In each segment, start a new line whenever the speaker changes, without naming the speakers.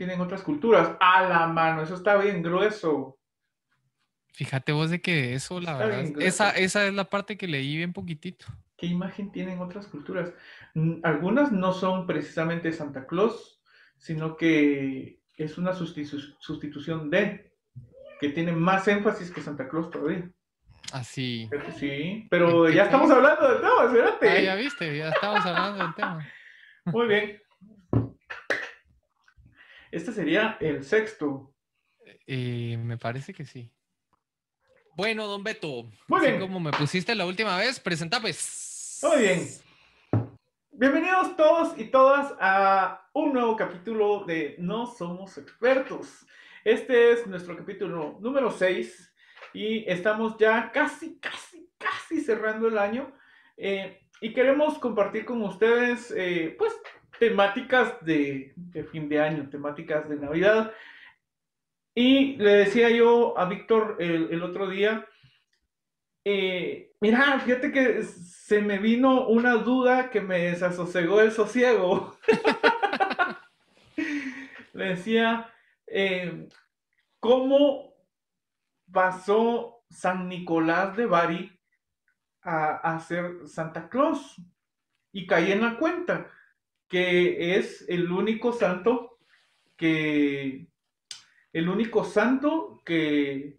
¿Qué imagen tienen otras culturas? A la mano, eso está bien grueso.
Fíjate vos de que eso, la verdad, esa, esa es la parte que leí bien poquitito.
¿Qué imagen tienen otras culturas? Algunas no son precisamente Santa Claus, sino que es una sustitución de, que tiene más énfasis que Santa Claus todavía.
Así.
Ah, sí, pero ya estamos hablando del tema, espérate.
Ah, ya viste, ya estamos hablando del tema.
Muy bien. Este sería el sexto.
Eh, me parece que sí. Bueno, don Beto.
Muy bien.
como me pusiste la última vez, presenta pues.
Muy bien. Bienvenidos todos y todas a un nuevo capítulo de No Somos Expertos. Este es nuestro capítulo número 6 y estamos ya casi, casi, casi cerrando el año eh, y queremos compartir con ustedes, eh, pues, temáticas de, fin de año, temáticas de Navidad. Y le decía yo a Víctor el, otro día, eh, mira, fíjate que se me vino una duda que me desasosegó el sosiego. le decía, ¿cómo pasó San Nicolás de Bari a, ser Santa Claus y caí en la cuenta que es el único santo que el único santo que,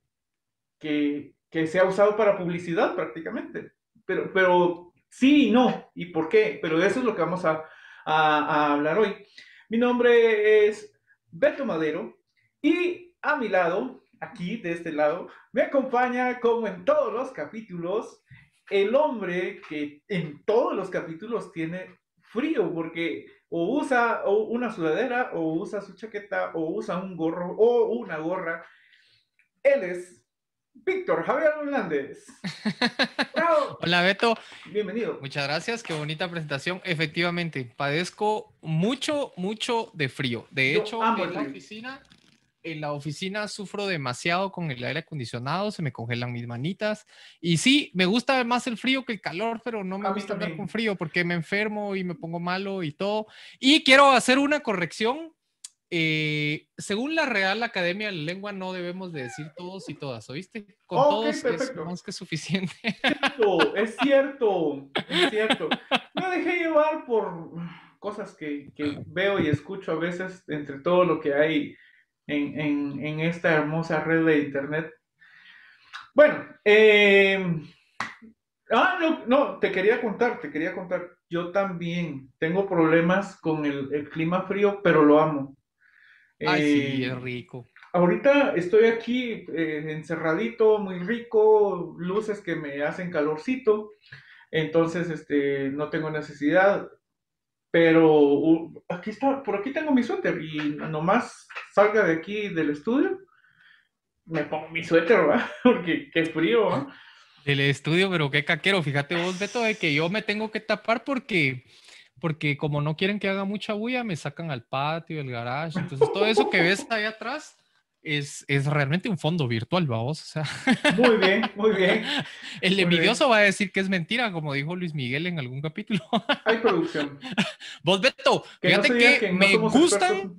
que, se ha usado para publicidad prácticamente. Pero, pero sí y no. ¿Y por qué? Pero eso es lo que vamos a, a hablar hoy. Mi nombre es Beto Madero y a mi lado aquí de este lado, me acompaña como en todos los capítulos, el hombre que en todos los capítulos tiene frío porque o usa una sudadera o usa su chaqueta o usa un gorro o una gorra. Él es Víctor Javier Hernández.
Hola Beto.
Bienvenido.
Muchas gracias, qué bonita presentación. Efectivamente, padezco mucho, mucho de frío. De hecho, en la oficina en la oficina sufro demasiado con el aire acondicionado, se me congelan mis manitas. Y sí, me gusta más el frío que el calor, pero no me gusta andar con frío porque me enfermo y me pongo malo y todo. Y quiero hacer una corrección. Eh, según la Real Academia de la Lengua, no debemos de decir todos y todas, ¿oíste? Con todos es más que suficiente.
Es cierto, es cierto. Me dejé llevar por cosas que, que veo y escucho a veces entre todo lo que hay en, esta hermosa red de internet. Bueno, eh, ah, no, no, te quería contar, te quería contar. Yo también tengo problemas con el, clima frío, pero lo amo.
Ay, sí, eh, es rico.
Ahorita estoy aquí eh, encerradito, muy rico, luces que me hacen calorcito, entonces este, no tengo necesidad. Pero aquí está, por aquí tengo mi suéter y nomás salga de aquí del estudio, me pongo mi suéter, ¿verdad? Porque qué frío, ¿verdad?
Del estudio, pero qué caquero. Fíjate vos, Beto, de que yo me tengo que tapar porque, porque como no quieren que haga mucha bulla, me sacan al patio, el garage. Entonces, todo eso que ves ahí atrás es, es realmente un fondo virtual, vamos. O sea.
Muy bien, muy bien.
El envidioso va a decir que es mentira, como dijo Luis Miguel en algún capítulo.
Hay producción.
Vos, Beto, fíjate que, me gustan,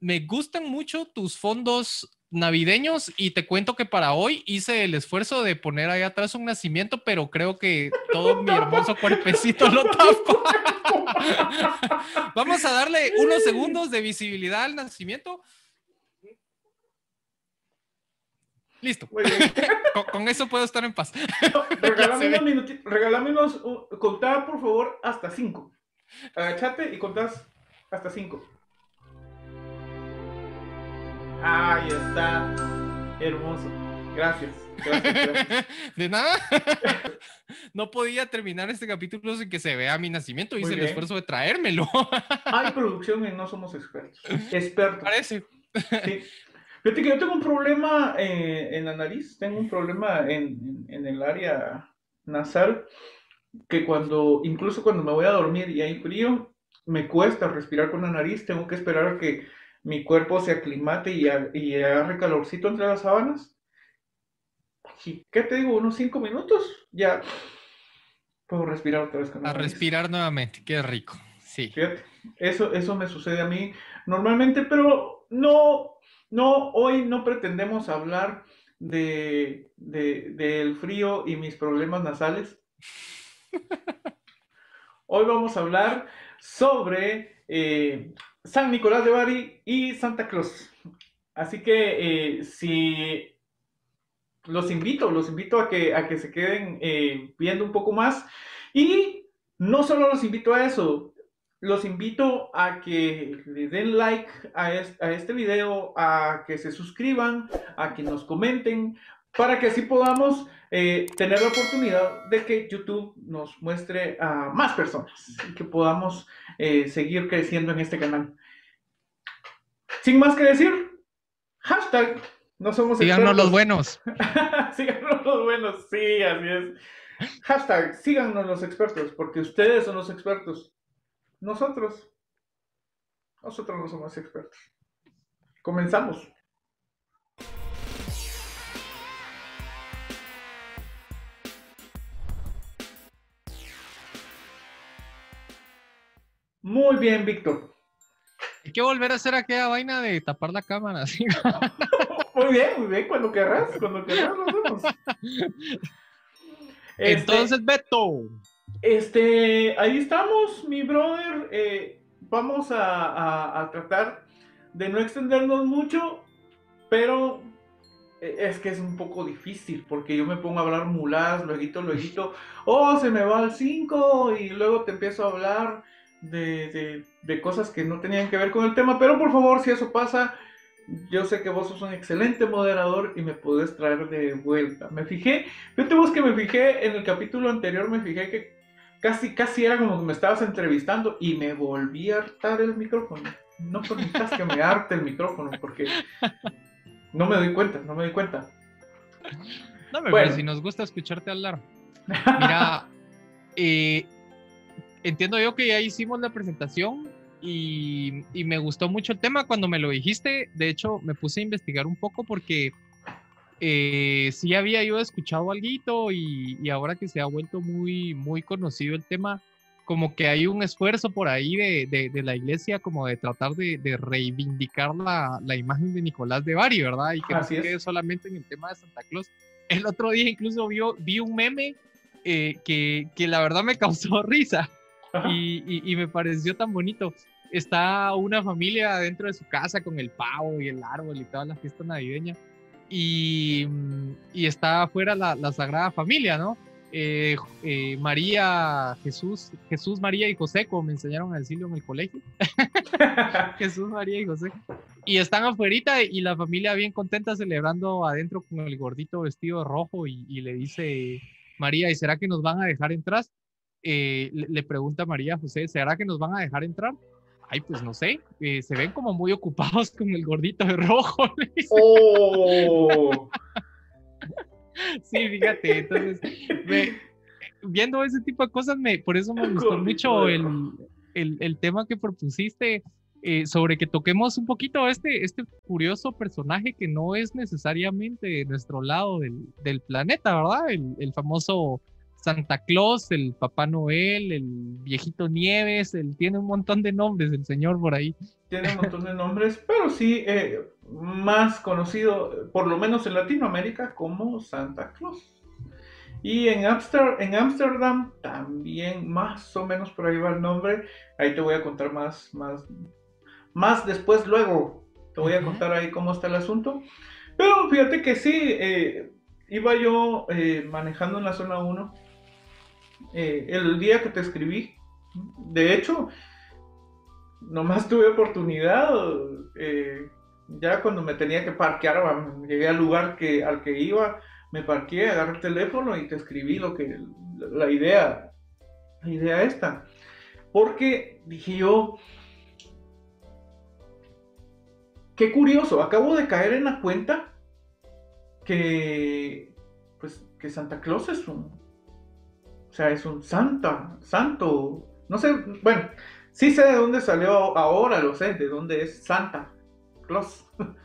me gustan mucho tus fondos navideños y te cuento que para hoy hice el esfuerzo de poner ahí atrás un nacimiento, pero creo que todo mi hermoso cuerpecito lo tapó. Vamos a darle unos segundos de visibilidad al nacimiento. Listo. con, eso puedo estar en paz.
regálame unos minutitos, regálame unos, contá por favor hasta cinco. Agachate y contás hasta cinco. Ahí está. Hermoso. Gracias. Gracias,
De nada. No podía terminar este capítulo sin que se vea mi nacimiento. Hice el esfuerzo de traérmelo.
Hay producción y no somos expertos. Expertos.
Parece.
Sí. Fíjate que yo tengo un problema eh, en la nariz, tengo un problema en, el área nasal, que cuando, incluso cuando me voy a dormir y hay frío, me cuesta respirar con la nariz, tengo que esperar a que mi cuerpo se aclimate y, y agarre calorcito entre las sábanas. Y, ¿Qué te digo? Unos cinco minutos, ya puedo respirar otra vez
con la A respirar nuevamente, qué rico.
Sí. Fíjate, eso, eso me sucede a mí normalmente, pero no, no, hoy no pretendemos hablar de, del frío y mis problemas nasales. Hoy vamos a hablar sobre eh, San Nicolás de Bari y Santa Claus. Así que eh, si los invito, los invito a que, a que se queden eh, viendo un poco más. Y no solo los invito a eso, los invito a que le den like a este, video, a que se suscriban, a que nos comenten, para que así podamos eh, tener la oportunidad de que YouTube nos muestre a más personas y que podamos eh, seguir creciendo en este canal. Sin más que decir, hashtag no somos
Síganos los buenos.
síganos los buenos, sí, así es. Hashtag síganos los expertos, porque ustedes son los expertos. Nosotros, nosotros no somos expertos. Comenzamos. Muy bien, Víctor.
Hay que volver a hacer aquella vaina de tapar la cámara.
muy bien, muy bien. Cuando querrás, cuando querrás lo hacemos.
Entonces, este, Beto.
Este, ahí estamos, mi brother. Eh, vamos a, tratar de no extendernos mucho, pero eh, es que es un poco difícil porque yo me pongo a hablar muladas, luego, luego, oh, se me va al 5 y luego te empiezo a hablar de, de, cosas que no tenían que ver con el tema, pero por favor, si eso pasa, yo sé que vos sos un excelente moderador y me podés traer de vuelta. Me fijé, fíjate vos que me fijé en el capítulo anterior, me fijé que casi, casi era como que me estabas entrevistando y me volví a hartar el micrófono. No permitas que me harte el micrófono porque no me doy cuenta, no me doy cuenta.
No, pero si nos gusta escucharte hablar. Mira, eh, entiendo yo que ya hicimos la presentación y, y, me gustó mucho el tema cuando me lo dijiste. De hecho, me puse a investigar un poco porque eh, sí había yo escuchado algo y, y, ahora que se ha vuelto muy, muy conocido el tema, como que hay un esfuerzo por ahí de, de, la iglesia como de tratar de, de reivindicar la, la, imagen de Nicolás de Bari, ¿verdad? Y que no se quede solamente en el tema de Santa Claus. El otro día incluso vio, vi un meme eh, que, que la verdad me causó risa y, y, me pareció tan bonito. Está una familia dentro de su casa con el pavo y el árbol y toda la fiesta navideña. Y, y está afuera la, Sagrada Familia, ¿no? Eh, eh, María, Jesús, Jesús, María y José, como me enseñaron a decirlo en el colegio. Jesús, María y José. Y están afuera y la familia bien contenta celebrando adentro con el gordito vestido rojo y, y le dice María, ¿y será que nos van a dejar entrar? Eh, le, pregunta María José, ¿será que nos van a dejar entrar? Ay, pues no sé, eh, se ven como muy ocupados con el gordito de rojo. Oh. sí, fíjate, entonces, viendo ese tipo de cosas, me, por eso me gustó mucho el, el, el, tema que propusiste eh, sobre que toquemos un poquito este, este curioso personaje que no es necesariamente de nuestro lado del, del planeta, ¿verdad? El, el famoso Santa Claus, el Papá Noel, el viejito Nieves, él tiene un montón de nombres el señor por ahí.
Tiene un montón de nombres, pero sí eh, más conocido, por lo menos en Latinoamérica, como Santa Claus. Y en Ámsterdam también más o menos por ahí va el nombre. Ahí te voy a contar más, más, más después, luego. Te voy a contar ahí cómo está el asunto. Pero fíjate que sí, eh, iba yo eh, manejando en la zona 1 eh, el día que te escribí. De hecho, nomás tuve oportunidad, eh, ya cuando me tenía que parquear, llegué al lugar al que iba, me parqué, agarré el teléfono y te escribí lo que, la idea, la idea esta. Porque dije yo, qué curioso, acabo de caer en la cuenta que, pues, que Santa Claus es un, o sea, es un santa, santo. No sé, bueno, sí sé de dónde salió ahora, lo sé, de dónde es Santa Claus.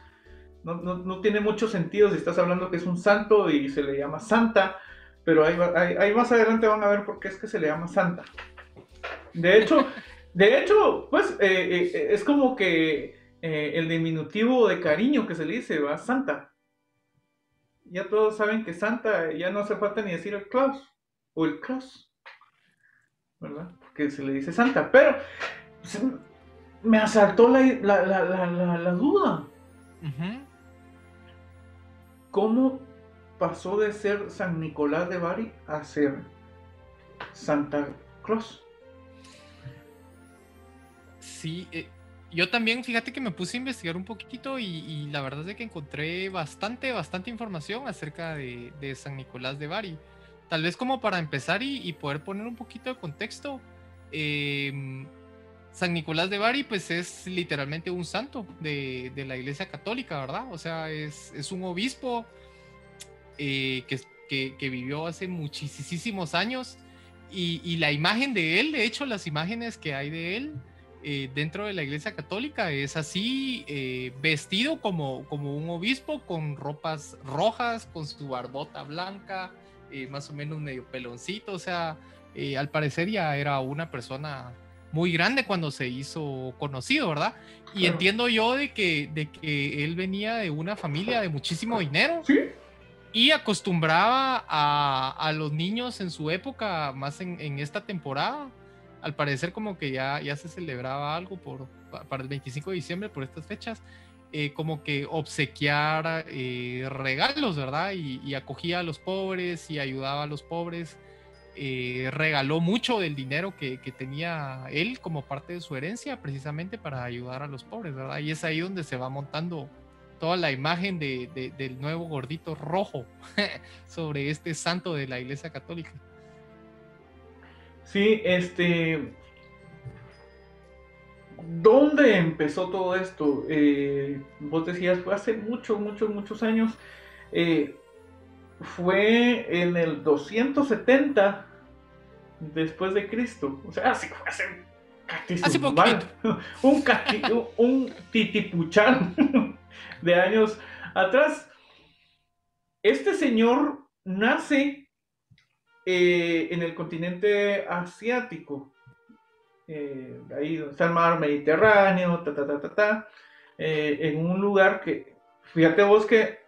No, no, tiene mucho sentido si estás hablando que es un santo y se le llama Santa, pero ahí, ahí, más adelante van a ver por qué es que se le llama Santa. De hecho, De hecho, pues eh, eh, es como que el diminutivo de cariño que se le dice, va, Santa. Ya todos saben que Santa ya no hace falta ni decir el Klaus o el Klaus, ¿verdad? Porque se le dice Santa, pero me asaltó la, la, duda. ¿Cómo pasó de ser San Nicolás de Bari a ser Santa Claus?
Sí, eh, yo también, fíjate que me puse a investigar un poquito y, la verdad es que encontré bastante, bastante información acerca de, San Nicolás de Bari. Tal vez como para empezar y, poder poner un poquito de contexto. Em, San Nicolás de Bari, pues es literalmente un santo de, la Iglesia Católica, ¿verdad? O sea, es, un obispo eh, que, que, vivió hace muchísimos años y, la imagen de él, de hecho, las imágenes que hay de él eh, dentro de la Iglesia Católica es así, eh, vestido como, como un obispo con ropas rojas, con su barbota blanca, más o menos medio peloncito, o sea, al parecer ya era una persona muy grande cuando se hizo conocido, ¿verdad? Y entiendo yo de que, de que él venía de una familia de muchísimo dinero.
¿Sí?
Y acostumbraba a, los niños en su época, más en, esta temporada. Al parecer como que ya, ya se celebraba algo por, para el 25 de diciembre, por estas fechas. Eh, como que obsequiar eh, regalos, ¿verdad? Y, acogía a los pobres y ayudaba a los pobres. Eh, regaló mucho del dinero que, tenía él como parte de su herencia precisamente para ayudar a los pobres, ¿verdad? Y es ahí donde se va montando toda la imagen del nuevo gordito rojo sobre este santo de la Iglesia Católica.
Sí, este... ¿Dónde empezó todo esto? Eh, vos decías, fue hace muchos, muchos, muchos años. Eh, fue en el 270 después de Cristo. O sea, así hace
Hace
un, un titipuchán de años atrás. Este señor nace eh, en el continente asiático. Eh, ahí donde está el mar Mediterráneo, ta, ta, ta, ta, ta, eh, en un lugar que, fíjate vos que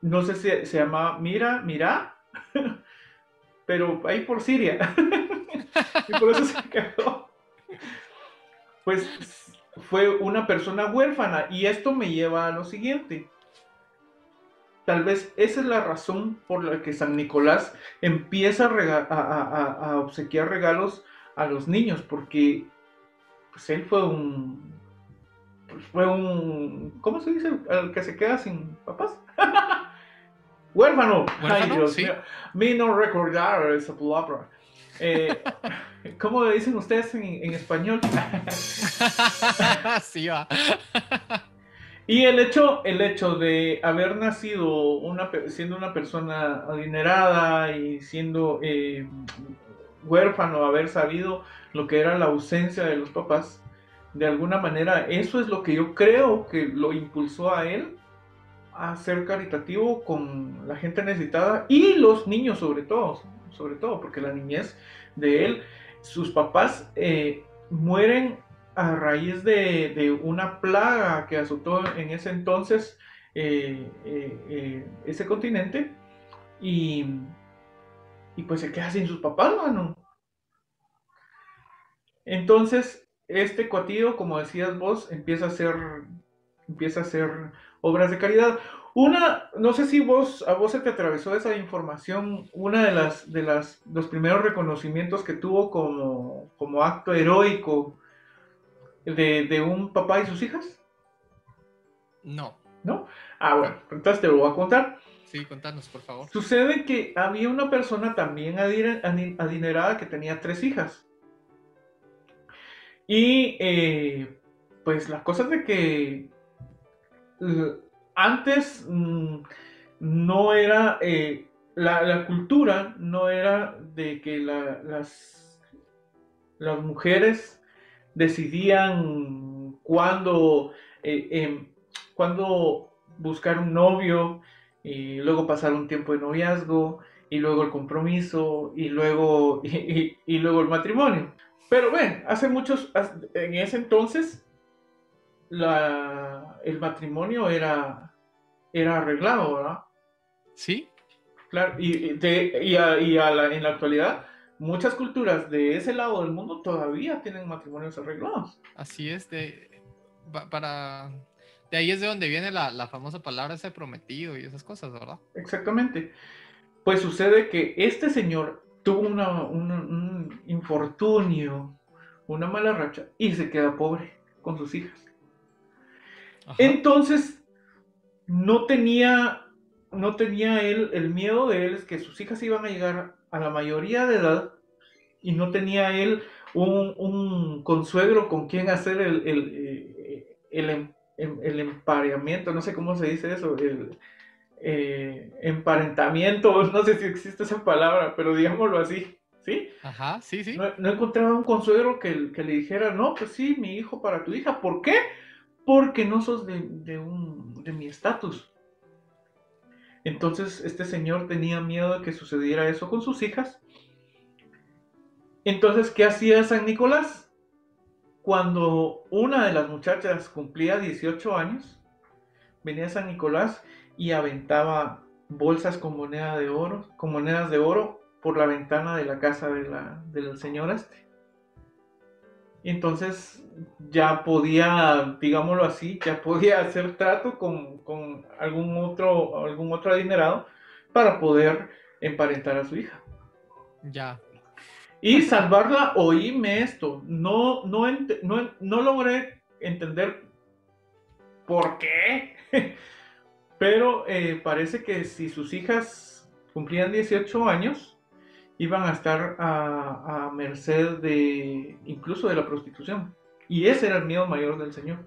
no sé si se llama Mira, Mira, pero ahí por Siria. y por eso se quedó. Pues fue una persona huérfana y esto me lleva a lo siguiente. Tal vez esa es la razón por la que San Nicolás empieza a, obsequiar regalos a los niños, porque pues él fue un, pues, fue un, ¿cómo se dice? El que se queda sin papás. Huérfano. Ay, Dios mío. no recordar esa palabra. Eh, ¿Cómo le dicen ustedes en, español?
sí, va.
Y el hecho, el hecho de haber nacido una, siendo una persona adinerada y siendo eh, huérfano, haber sabido lo que era la ausencia de los papás, de alguna manera eso es lo que yo creo que lo impulsó a él a ser caritativo con la gente necesitada y los niños sobre todo, sobre todo porque la niñez de él, sus papás eh, mueren a raíz de, una plaga que azotó en ese entonces eh, eh, ese continente y, y pues se queda sin sus papás, mano. Entonces, este cuatillo, como decías vos, empieza a ser, empieza a ser obras de caridad. Una, no sé si vos, a vos se te atravesó esa información, una de las, de las, los primeros reconocimientos que tuvo como, como acto heroico de, un papá y sus hijas.
No.
¿No? Ah, bueno, entonces te lo voy a contar.
Sí, contanos, por favor.
Sucede que había una persona también adinerada que tenía tres hijas. Y eh, pues las cosas de que antes mm, no era, eh, la, cultura no era de que las, las mujeres decidían cuándo, eh, em, buscar un novio y luego pasar un tiempo de noviazgo y luego el compromiso y luego, y luego el matrimonio. Pero ven, hace muchos, en ese entonces, la, el matrimonio era, era arreglado, ¿verdad?
Sí.
Claro, y, de, y, en la actualidad, muchas culturas de ese lado del mundo todavía tienen matrimonios arreglados.
Así es, de, para, de ahí es de donde viene la, la famosa palabra ese prometido y esas cosas, ¿verdad?
Exactamente. Pues sucede que este señor tuvo una, un infortunio, una mala racha y se queda pobre con sus hijas. Entonces, no tenía, no tenía él, el miedo de él es que sus hijas iban a llegar a la mayoría de edad y no tenía él un, consuegro con quien hacer el, el, eh, el, em, el, empareamiento, no sé cómo se dice eso, el, eh, emparentamiento, no sé si existe esa palabra, pero digámoslo así, ¿sí?
Ajá, sí, sí.
No, encontraba un consuegro que, que, le dijera, no, pues sí, mi hijo para tu hija. ¿Por qué? Porque no sos de, de, un, de mi estatus. Entonces este señor tenía miedo de que sucediera eso con sus hijas. Entonces, ¿qué hacía San Nicolás? Cuando una de las muchachas cumplía 18 años, venía San Nicolás y aventaba bolsas con moneda de oro, con monedas de oro por la ventana de la casa de la, de señora este. Entonces ya podía, digámoslo así, ya podía hacer trato con, algún otro, algún otro adinerado para poder emparentar a su hija.
Ya.
Y salvarla, oíme esto, no, no, no, logré entender por qué Pero eh, parece que si sus hijas cumplían 18 años, iban a estar a, merced de incluso de la prostitución. Y ese era el miedo mayor del Señor.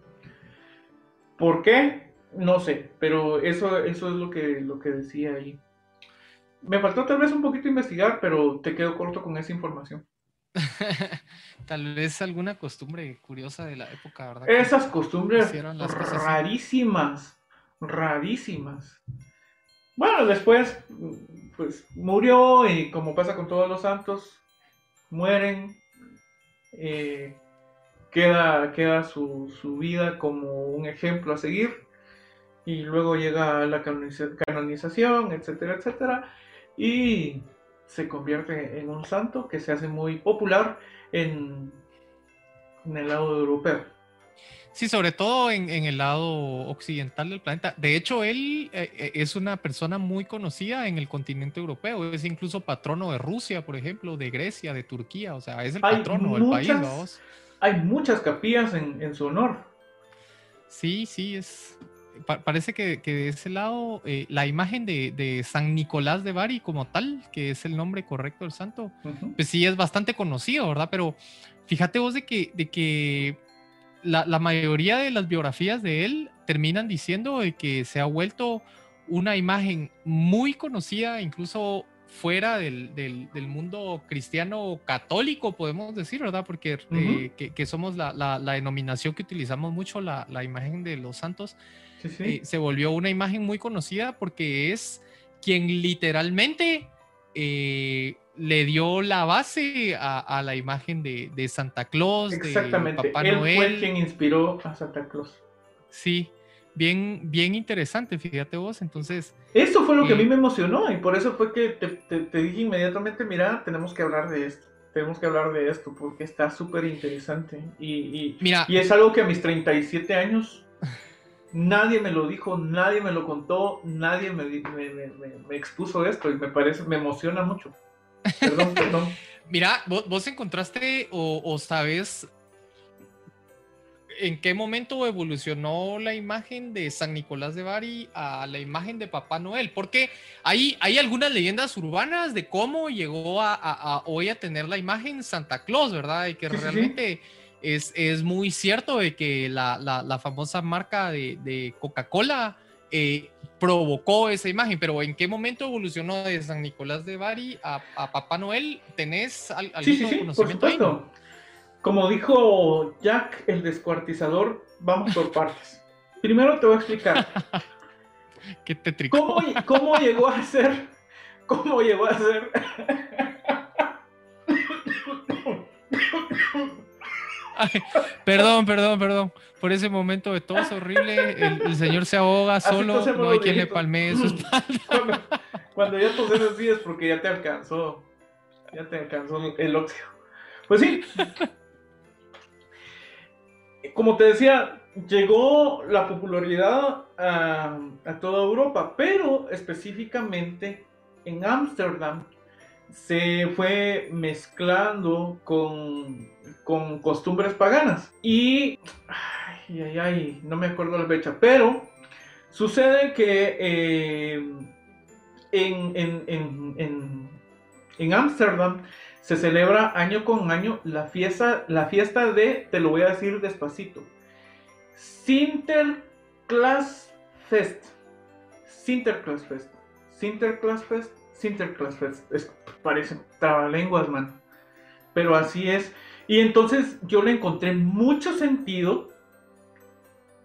¿Por qué? No sé, pero eso, eso es lo que, lo que decía ahí. Me faltó tal vez un poquito investigar, pero te quedo corto con esa información.
tal vez alguna costumbre curiosa de la época, ¿verdad?
Esas costumbres rarísimas rarísimas. Bueno, después, pues murió y como pasa con todos los santos, mueren, eh, queda, queda su, vida como un ejemplo a seguir y luego llega la canonización, etcétera, etcétera, y se convierte en un santo que se hace muy popular en, en el lado europeo.
Sí, sobre todo en, el lado occidental del planeta. De hecho, él eh, eh, es una persona muy conocida en el continente europeo. Es incluso patrono de Rusia, por ejemplo, de Grecia, de Turquía. O sea, es el patrono del país.
Hay muchas capillas en, su honor.
Sí, sí, es. Parece que, de ese lado, eh, la imagen de, San Nicolás de Bari como tal, que es el nombre correcto del santo, pues sí es bastante conocido, ¿verdad? Pero fíjate vos de que, de que la, mayoría de las biografías de él terminan diciendo de que se ha vuelto una imagen muy conocida, incluso fuera del, mundo cristiano católico, podemos decir, ¿verdad? Porque eh, que, somos la, denominación que utilizamos mucho, la, imagen de los santos, eh, se volvió una imagen muy conocida porque es quien literalmente eh, le dio la base a, la imagen de, Santa Claus,
Exactamente. de Papá Él fue quien inspiró a Santa Claus.
Sí, bien, bien interesante, fíjate vos. Entonces.
Esto fue lo que a mí eh, me emocionó y por eso fue que te, dije inmediatamente: mira, tenemos que hablar de esto. Tenemos que hablar de esto porque está súper interesante. Y, y es algo que a mis 37 años nadie me lo dijo, nadie me lo contó, nadie me, me expuso esto y me parece, me emociona mucho. Perdón, perdón.
Mira, vos, encontraste o, sabes en qué momento evolucionó la imagen de San Nicolás de Bari a la imagen de Papá Noel, porque hay, hay algunas leyendas urbanas de cómo llegó a, hoy a tener la imagen Santa Claus, ¿verdad? Y que realmente Es, es, muy cierto de que la, famosa marca de, de Coca-Cola eh, provocó esa imagen, pero ¿en qué momento evolucionó de San Nicolás de Bari a, Papá Noel? ¿Tenés algún conocimiento?
Como dijo Jack, el descuartizador, vamos por partes. Primero te voy a explicar.
¿Qué te
¿Cómo, ¿Cómo llegó a ser? ¿Cómo llegó a ser?
perdón, perdón, perdón. Por ese momento de tos horrible, el, señor se ahoga solo, no hay quien le palmee su espalda.
Cuando, ya toses así es porque ya te alcanzó, ya te alcanzó el óxido. Pues sí. Como te decía, llegó la popularidad a, a toda Europa, pero específicamente en Ámsterdam se fue mezclando con, con costumbres paganas. Y, ay, ay, ay, no me acuerdo la fecha, pero sucede que eh, en, en, en, Ámsterdam se celebra año con año la fiesta, la fiesta de, te lo voy a decir despacito, Sinterklaas Fest. Sinterklaas Fest. Sinterklaas Fest. Fest. Es, parece trabalenguas, man. Pero así es. Y entonces yo le encontré mucho sentido.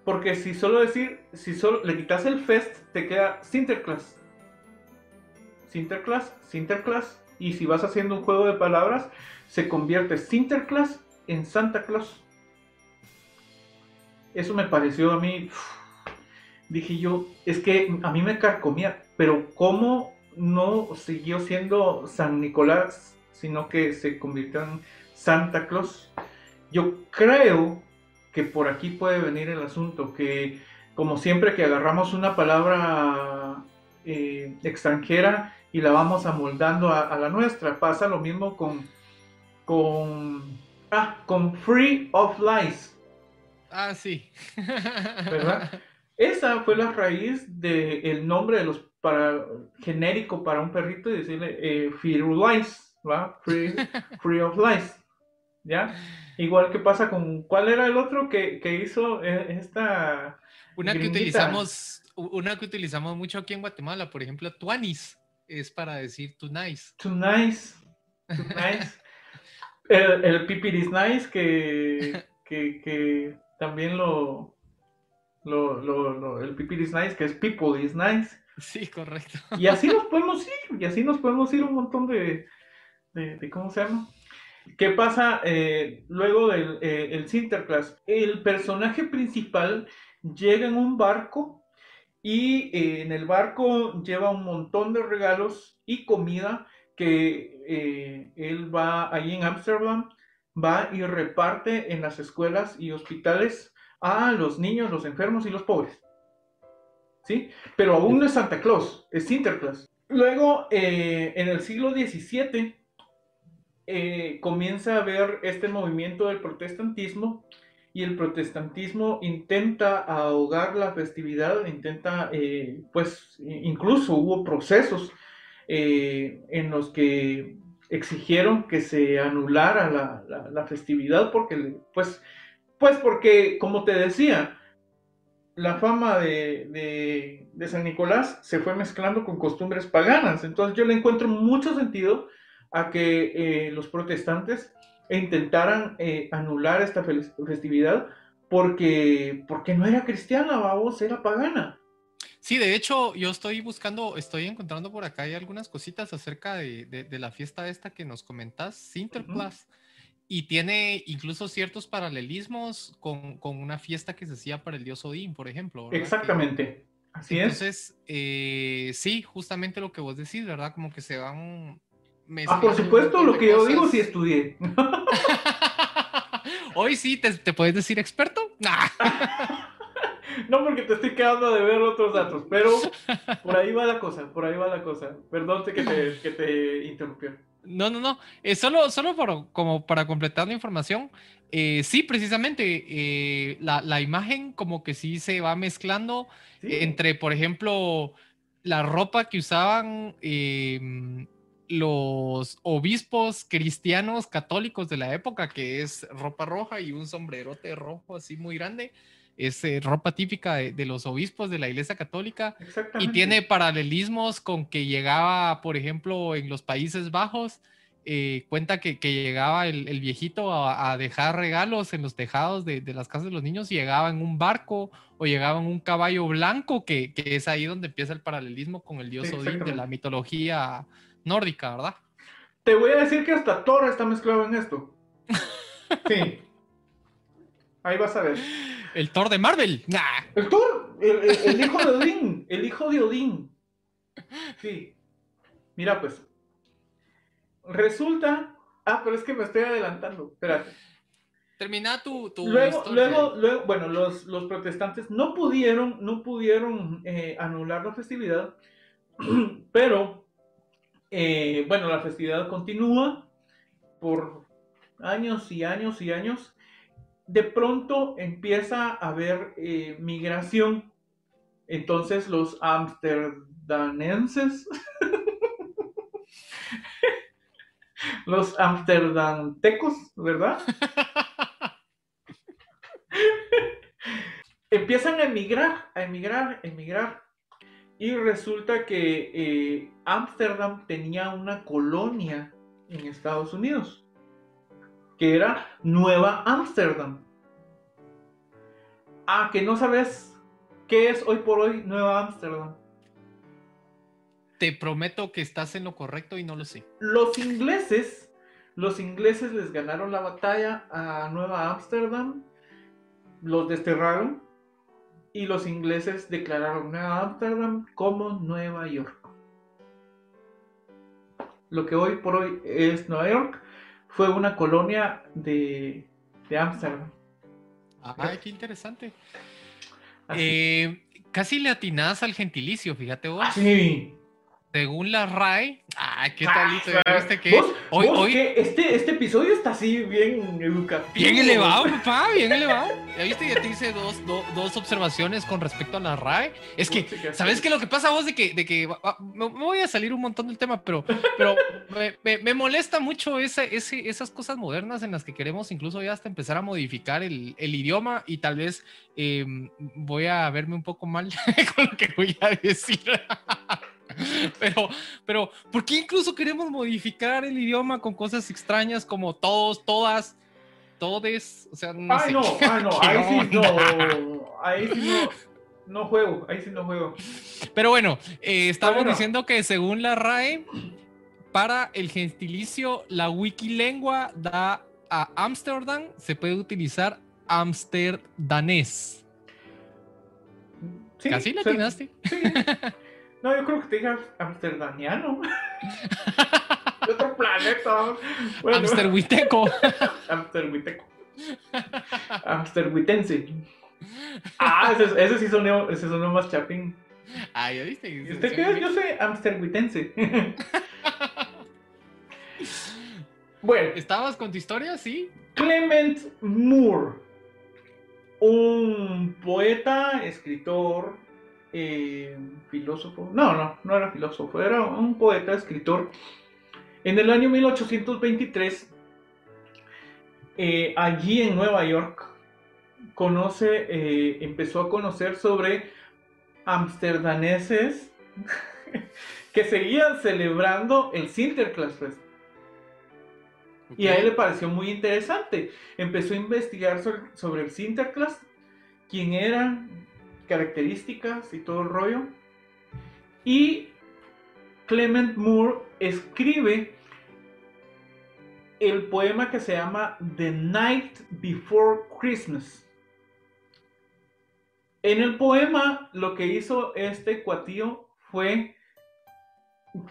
Porque si solo decir, si solo le quitas el fest, te queda Sinterklaas. Sinterklaas, Sinterklaas. Y si vas haciendo un juego de palabras, se convierte Sinterklaas en Santa Claus. Eso me pareció a mí. dije yo, es que a mí me carcomía, pero ¿cómo no siguió siendo San Nicolás, sino que se convirtió en Santa Claus. Yo creo que por aquí puede venir el asunto, que como siempre que agarramos una palabra eh, extranjera y la vamos amoldando a, la nuestra, pasa lo mismo con, con, ah, con Free of Lies.
Ah, sí.
¿Verdad? Esa fue la raíz del nombre de los para genérico para un perrito y decirle eh, free lice, ¿va? Free, of lice, ¿ya? Igual que pasa con, ¿cuál era el otro que, que hizo eh, esta...
Una que utilizamos, una que utilizamos mucho aquí en Guatemala, por ejemplo, tuanis, es para decir too nice.
Too nice, too nice. el, el pipiris nice que, que, que también lo, lo, lo, lo, el pipiris nice, que es people is nice.
Sí, correcto.
Y así nos podemos ir, y así nos podemos ir un montón de, de, ¿cómo se llama? ¿Qué pasa eh, luego del eh, el Sinterklaas? El personaje principal llega en un barco y eh, en el barco lleva un montón de regalos y comida que él va ahí en Ámsterdam, va y reparte en las escuelas y hospitales a los niños, los enfermos y los pobres. ¿Sí? Pero aún no es Santa Claus, es Sinterklaas. Luego, eh, en el siglo XVII, eh, comienza a haber este movimiento del protestantismo y el protestantismo intenta ahogar la festividad, intenta, eh, pues incluso hubo procesos en los que exigieron que se anulara la, la festividad porque, pues, pues porque, como te decía, la fama de, San Nicolás se fue mezclando con costumbres paganas. Entonces yo le encuentro mucho sentido a que eh, los protestantes intentaran eh, anular esta festividad porque, porque no era cristiana, vamos, era pagana.
Sí, de hecho, yo estoy buscando, estoy encontrando por acá hay algunas cositas acerca de, la fiesta esta que nos comentás, Sinterklaas. Y tiene incluso ciertos paralelismos con, una fiesta que se hacía para el dios Odín, por ejemplo.
Exactamente. Así
es. Entonces, eh, sí, justamente lo que vos decís, ¿verdad? Como que se van...
Ah, por supuesto, lo que yo digo sí estudié.
Hoy sí, ¿te, puedes decir experto?
no, porque te estoy quedando de ver otros datos, pero por ahí va la cosa, por ahí va la cosa. Perdón que te, que te interrumpió.
No, no, no. Eh, solo solo como para completar la información. Eh, sí, precisamente, eh, la, imagen como que sí se va mezclando entre, por ejemplo, la ropa que usaban em, los obispos cristianos católicos de la época, que es ropa roja y un sombrerote rojo así muy grande es eh, ropa típica de, los obispos de la Iglesia Católica y tiene paralelismos con que llegaba, por ejemplo, en los Países Bajos, eh, cuenta que, llegaba el, viejito a, dejar regalos en los tejados de, las casas de los niños y llegaba en un barco o llegaba en un caballo blanco, que, es ahí donde empieza el paralelismo con el dios Odín de la mitología nórdica, ¿verdad?
Te voy a decir que hasta Thor está mezclado en esto. Sí. Ahí vas a ver.
El Thor de Marvel.
El Thor, el, hijo de Odín. El hijo de Odín. Sí. Mira, pues. Resulta. Ah, pero es que me estoy adelantando. Espérate.
Termina tu,
luego, luego, luego, bueno, los, protestantes no pudieron, no pudieron eh, anular la festividad, pero eh, bueno, la festividad continúa por años y años y años. De pronto empieza a haber eh, migración. Entonces los amsterdanenses, los amsterdantecos, ¿verdad? Empiezan a emigrar, a emigrar, a emigrar. Y resulta que Ámsterdam eh, tenía una colonia en Estados Unidos, que era Nueva Ámsterdam. Ah, que no sabes qué es hoy por hoy Nueva Ámsterdam.
Te prometo que estás en lo correcto y no lo sé.
Los ingleses, los ingleses les ganaron la batalla a Nueva Ámsterdam los desterraron y los ingleses declararon Nueva Amsterdam como Nueva York. Lo que hoy por hoy es Nueva York fue una colonia de, de Amsterdam.
Ay, qué interesante. Eh, casi le atinás al gentilicio, fíjate vos.
Sí.
Según la RAE, ah, qué talito,
ah, ¿viste que hoy, hoy este, este episodio está así bien educativo.
Bien elevado, papá, bien elevado. Ya viste, ya te hice dos, dos observaciones con respecto a la RAE. Es que, ¿sabes qué? Lo que pasa vos de que, de que me voy a salir un montón del tema, pero, pero me, me, molesta mucho esa, ese, esas cosas modernas en las que queremos incluso ya hasta empezar a modificar el, el idioma y tal vez em, voy a verme un poco mal con lo que voy a decir. Pero, pero, ¿por qué incluso queremos modificar el idioma con cosas extrañas como todos, todas, todes? O sea,
no
sé.
no, no, ahí sí no, ahí sí no, no juego, ahí sí no juego.
Pero bueno, eh, estamos diciendo que según la RAE, para el gentilicio, la wikilengua da a Amsterdam, se puede utilizar amsterdanés. Sí, Casi la atinaste. Sí.
No, yo creo que te digas amsterdaniano. de otro planeta.
Bueno, Amsterhuiteco.
Amsterhuiteco. Amsterhuitense. Ah, ese, ese sí sonó, ese sonó más chapín.
Ah, ya viste. ¿Y
usted qué Yo soy amsterhuitense.
bueno. ¿Estabas con tu historia? Sí.
Clement Moore. Un poeta, escritor, eh, filósofo, no, no, no era filósofo, era un poeta, escritor. En el año 1823, eh, allí en Nueva York, conoce, eh, empezó a conocer sobre amsterdaneses que seguían celebrando el Sinterklaas Y a él le pareció muy interesante. Empezó a investigar sobre, sobre el Sinterklaas, quién era, características y todo el rollo. Y Clement Moore escribe el poema que se llama The Night Before Christmas. En el poema lo que hizo este cuatío fue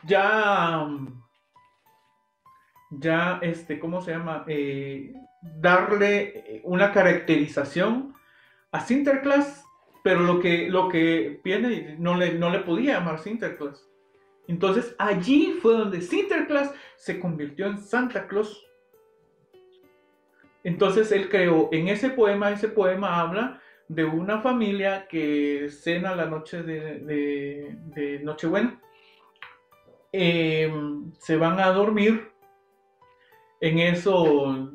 ya, ya, este, ¿cómo se llama? Eh, darle una caracterización a Sinterklaas pero lo que, lo que viene no le, no le podía llamar Sinterklaas. Entonces allí fue donde Sinterklaas se convirtió en Santa Claus. Entonces él creó en ese poema, ese poema habla de una familia que cena la noche de, de, Nochebuena. Em, se van a dormir. En eso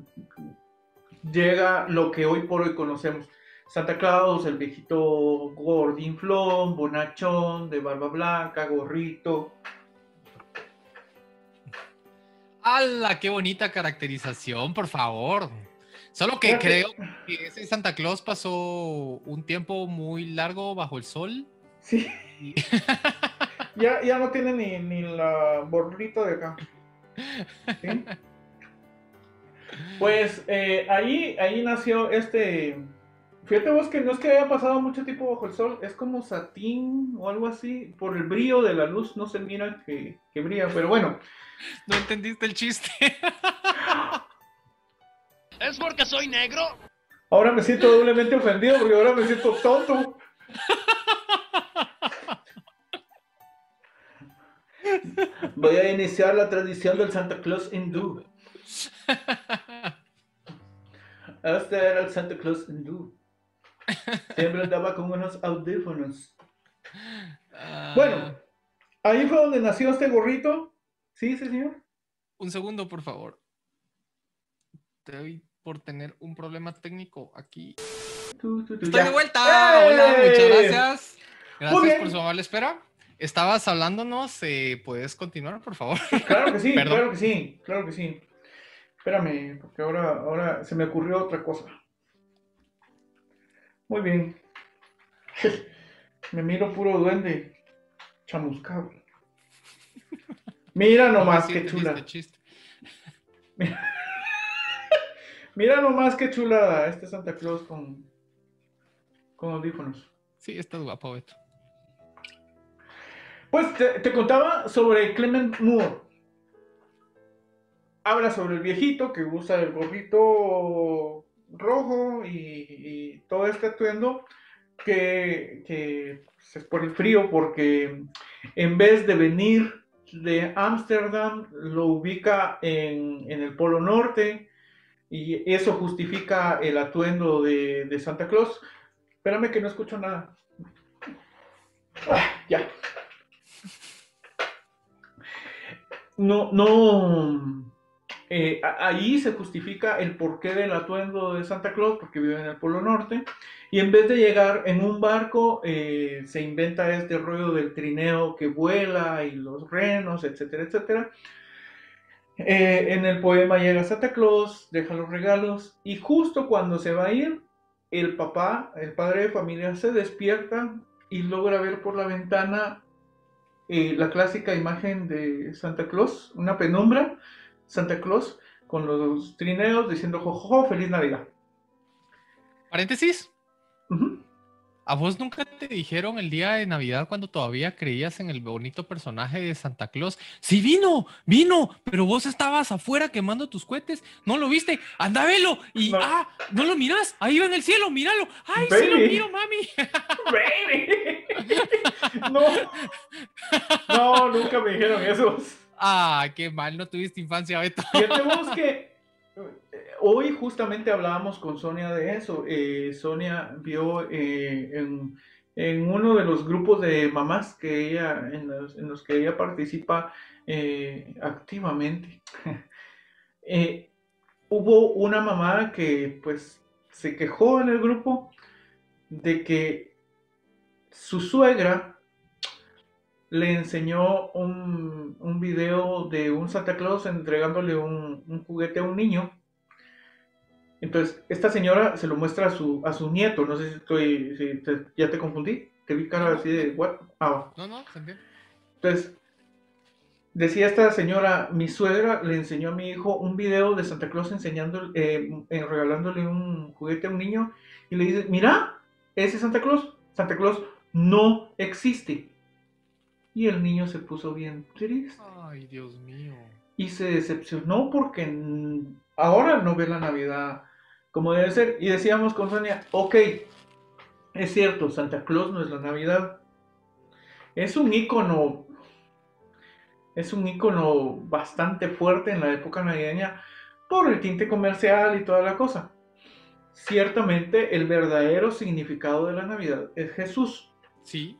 llega lo que hoy por hoy conocemos Santa Claus, el viejito gordinflón, bonachón, de barba blanca, gorrito.
¡Hala! ¡Qué bonita caracterización, por favor! Solo que creo que ese Santa Claus pasó un tiempo muy largo bajo el sol.
Sí. ya, ya no tiene ni, ni la borrito de acá. Pues eh, ahí, ahí nació este. Fíjate vos que no es que haya pasado mucho tiempo bajo el sol, es como satín o algo así. Por el brillo de la luz no se mira que, que brilla, pero bueno.
No entendiste el chiste.
¿Es porque soy negro?
Ahora me siento doblemente ofendido porque ahora me siento tonto. Voy a iniciar la tradición del Santa Claus hindú. Este era el Santa Claus hindú. Siempre andaba con unos audífonos.
Ah,
Bueno, ahí fue donde nació este gorrito. Sí, sí, señor.
Un segundo, por favor. Estoy por tener un problema técnico aquí.
Tu,
Estoy
ya.
de vuelta.
¡Eh!
Hola, muchas gracias. Gracias por su amable espera. Estabas hablándonos, eh, ¿puedes continuar, por favor?
Claro que sí, claro que sí, claro que sí. Espérame, porque ahora, ahora se me ocurrió otra cosa. Muy bien. Me miro puro duende chamuscado. Mira nomás qué
entendiste
chula. Mira nomás qué chulada este Santa Claus con, con audífonos.
Sí, estás guapo, Beto.
Pues te, te contaba sobre Clement Moore. Habla sobre el viejito que usa el gorrito rojo y, todo este atuendo que, que pues, es por el frío porque en vez de venir de Ámsterdam lo ubica en, en el Polo Norte y eso justifica el atuendo de, de Santa Claus. Espérame que no escucho nada. Ah, ya. no, no, eh, ahí se justifica el porqué del atuendo de Santa Claus, porque vive en el Polo Norte, y en vez de llegar en un barco, eh, se inventa este rollo del trineo que vuela y los renos, etcétera, etcétera. Eh, en el poema llega Santa Claus, deja los regalos, y justo cuando se va a ir, el papá, el padre de familia, se despierta y logra ver por la ventana eh, la clásica imagen de Santa Claus, una penumbra, Santa Claus con los trineos diciendo jojojo, feliz Navidad.
Paréntesis. ¿A vos nunca te dijeron el día de Navidad cuando todavía creías en el bonito personaje de Santa Claus? Sí, vino, vino, pero vos estabas afuera quemando tus cohetes. ¿No lo viste? ¡Anda, velo! Y,
No.
ah, ¿no lo miras? Ahí va en el cielo, míralo. ¡Ay, sí lo
Baby.
miro, mami!
Baby. No, no, nunca me dijeron eso.
¡Ah, qué mal! No tuviste infancia, Beto.
Fíjate que hoy justamente hablábamos con Sonia de eso. Eh, Sonia vio eh, en, uno de los grupos de mamás que ella, en los, que ella participa eh, activamente. hubo una mamá que pues se quejó en el grupo de que su suegra le enseñó un, un video de un Santa Claus entregándole un, un juguete a un niño. Entonces, esta señora se lo muestra a su, a su nieto. No sé si estoy, si te- ya te confundí. Te vi cara así de, what? Ah,
No, no, entiende.
entonces, decía esta señora, mi suegra le enseñó a mi hijo un video de Santa Claus enseñando, eh, regalándole un juguete a un niño y le dice, mira, ese es Santa Claus, Santa Claus no existe. Y el niño se puso bien triste
Ay, Dios mío.
y se decepcionó porque ahora no ve la Navidad como debe ser. Y decíamos con Sonia, ok, es cierto, Santa Claus no es la Navidad. Es un ícono, es un ícono bastante fuerte en la época navideña por el tinte comercial y toda la cosa. Ciertamente el verdadero significado de la Navidad es Jesús,
Sí,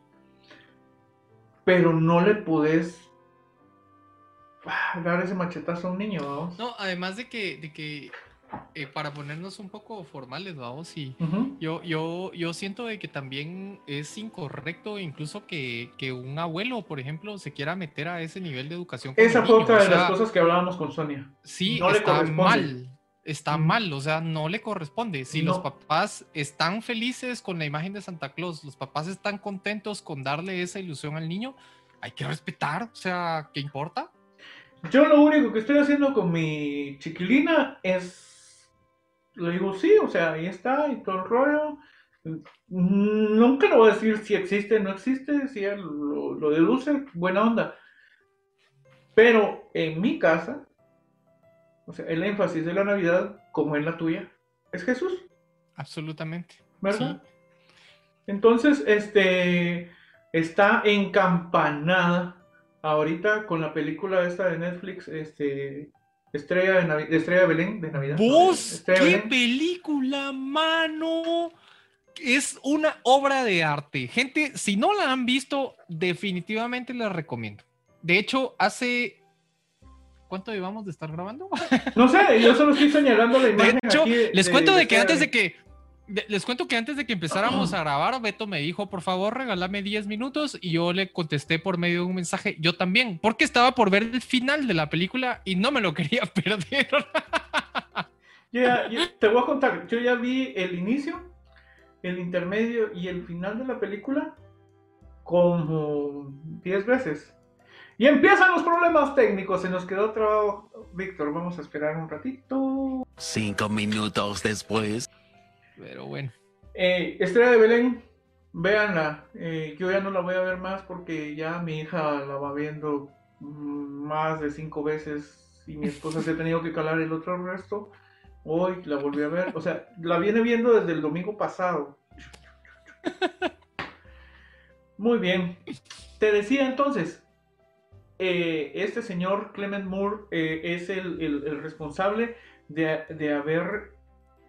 pero no le podés ah, dar ese machetazo a un niño, vamos.
no, además de que, de que eh, para ponernos un poco formales, vamos, y
Ujú.
yo, yo, yo siento de que también es incorrecto incluso que, que un abuelo, por ejemplo, se quiera meter a ese nivel de educación.
Esa fue otra
o
de las cosas que hablábamos con Sonia.
Sí,
no
está mal. Está
Mm.
mal, o sea, no le corresponde. Si los papás están felices con la imagen de Santa Claus, los papás están contentos con darle esa ilusión al niño, hay que respetar, o sea, ¿qué importa?
Yo lo único que estoy haciendo con mi chiquilina es, le digo sí, o sea, ahí está y todo el rollo. Nunca le voy a decir si existe o no existe, si él lo, lo deduce, buena onda. Pero en mi casa, o sea, el énfasis de la Navidad, como en la tuya, es Jesús.
Absolutamente.
¿Verdad? Entonces, este está encampanada ahorita con la película esta de Netflix, este Estrella de, Estrella de Belén de Navidad.
¿Vos? ¿Qué película, mano? Es una obra de arte. Gente, si no la han visto, definitivamente la recomiendo. De hecho, hace ¿Cuánto llevamos de estar grabando?
No sé, yo solo estoy señalando la imagen.
De hecho, les cuento de, que antes de que les cuento que antes de que empezáramos a grabar, Beto me dijo, por favor, regálame 10 minutos y yo le contesté por medio de un mensaje, yo también, porque estaba por ver el final de la película y no me lo quería perder.
Ya, te voy a contar, yo ya vi el inicio, el intermedio y el final de la película como 10 veces. Y empiezan los problemas técnicos. Se nos quedó trabajo. Víctor, vamos a esperar un ratito.
Cinco minutos después.
Pero bueno.
Eh, Estrella de Belén, véanla. Eh, yo ya no la voy a ver más porque ya mi hija la va viendo más de cinco veces y mi esposa se ha tenido que calar el otro resto. Hoy la volví a ver. O sea, la viene viendo desde el domingo pasado. Muy bien. Te decía entonces, eh, este señor Clement Moore eh, es el, responsable de, haber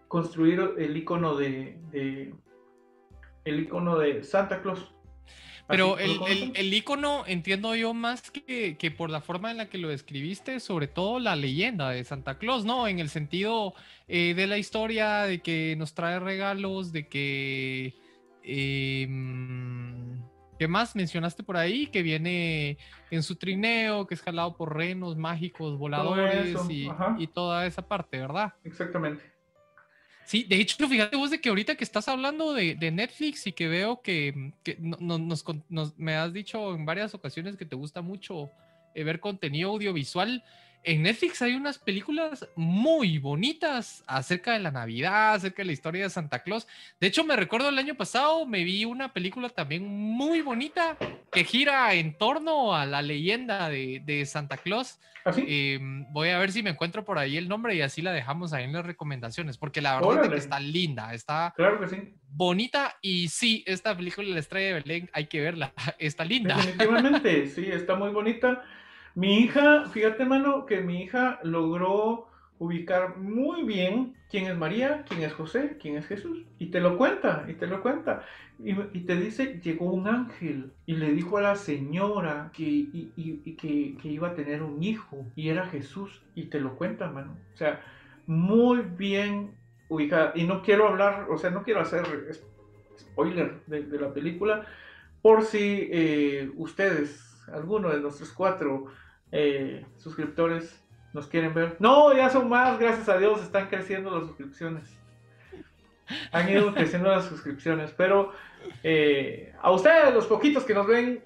construido el icono de, el icono de Santa Claus.
Pero el, el, icono entiendo yo más que, por la forma en la que lo describiste, sobre todo la leyenda de Santa Claus, ¿no? En el sentido eh, de la historia, de que nos trae regalos, de que... Em, ¿Qué más mencionaste por ahí? Que viene en su trineo, que es jalado por renos mágicos, voladores y, toda esa parte, ¿verdad?
Exactamente.
Sí, de hecho, fíjate vos de que ahorita que estás hablando de, Netflix y que veo que, nos, me has dicho en varias ocasiones que te gusta mucho eh, ver contenido audiovisual, en Netflix hay unas películas muy bonitas acerca de la Navidad, acerca de la historia de Santa Claus. De hecho, me recuerdo el año pasado, me vi una película también muy bonita que gira en torno a la leyenda de, Santa Claus.
¿Ah,
em, voy a ver si me encuentro por ahí el nombre y así la dejamos ahí en las recomendaciones, porque la verdad es que está linda, está bonita y sí, esta película La Estrella de Belén hay que verla, está linda.
Definitivamente, sí, está muy bonita. Mi hija, fíjate, mano, que mi hija logró ubicar muy bien quién es María, quién es José, quién es Jesús. Y te lo cuenta, y te lo cuenta. Y, te dice, llegó un ángel y le dijo a la señora que, que, iba a tener un hijo y era Jesús. Y te lo cuenta, mano. O sea, muy bien ubicada. Y no quiero hablar, o sea, no quiero hacer spoiler de, la película por si eh, ustedes alguno de nuestros cuatro eh, suscriptores nos quieren ver. No, ya son más, gracias a Dios, están creciendo las suscripciones. Han ido creciendo las suscripciones, pero eh, a ustedes, los poquitos que nos ven,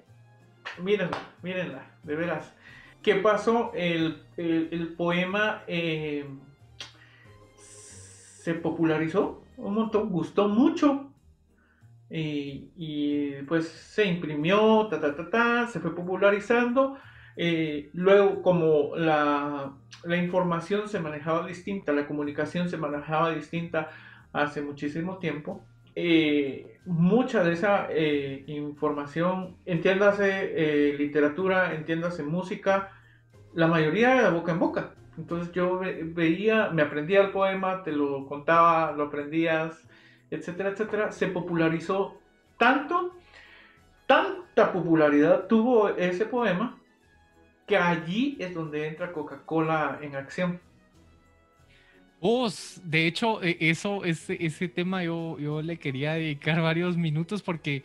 mírenla, mírenla, de veras. ¿Qué pasó? El, poema eh, se popularizó un montón, gustó mucho y, pues se imprimió, ta, ta, ta, ta, se fue popularizando. Eh, luego, como la, la, información se manejaba distinta, la comunicación se manejaba distinta hace muchísimo tiempo, eh, mucha de esa eh, información, entiéndase literatura, entiéndase música, la mayoría era boca en boca. Entonces yo veía, me aprendía el poema, te lo contaba, lo aprendías, etcétera, etcétera, se popularizó tanto, tanta popularidad tuvo ese poema, que allí es donde entra Coca-Cola en acción.
Vos, de hecho, e, eso, ese, ese tema yo, yo le quería dedicar varios minutos porque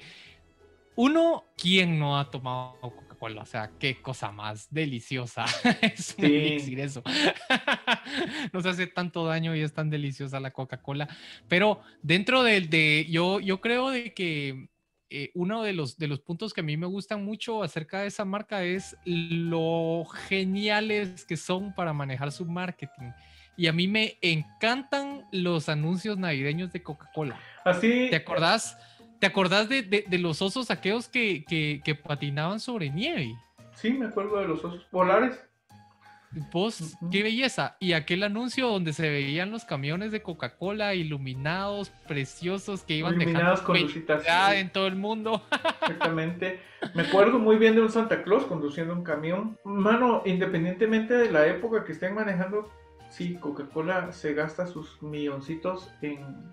uno, ¿quién no ha tomado o sea, qué cosa más deliciosa. es un elixir eso. Nos hace tanto daño y es tan deliciosa la Coca-Cola. Pero dentro del de, yo, yo creo de que eh, uno de los, de los puntos que a mí me gustan mucho acerca de esa marca es lo geniales que son para manejar su marketing. Y a mí me encantan los anuncios navideños de Coca-Cola.
Así.
¿Te acordás? ¿Te acordás de, de, los osos aquellos que, que, que patinaban sobre nieve?
Sí, me acuerdo de los osos polares.
Vos, qué belleza. Y aquel anuncio donde se veían los camiones de Coca-Cola iluminados, preciosos, que iban
iluminados con
en todo el mundo.
Exactamente. Me acuerdo muy bien de un Santa Claus conduciendo un camión. Mano, independientemente de la época que estén manejando, sí, Coca-Cola se gasta sus milloncitos en,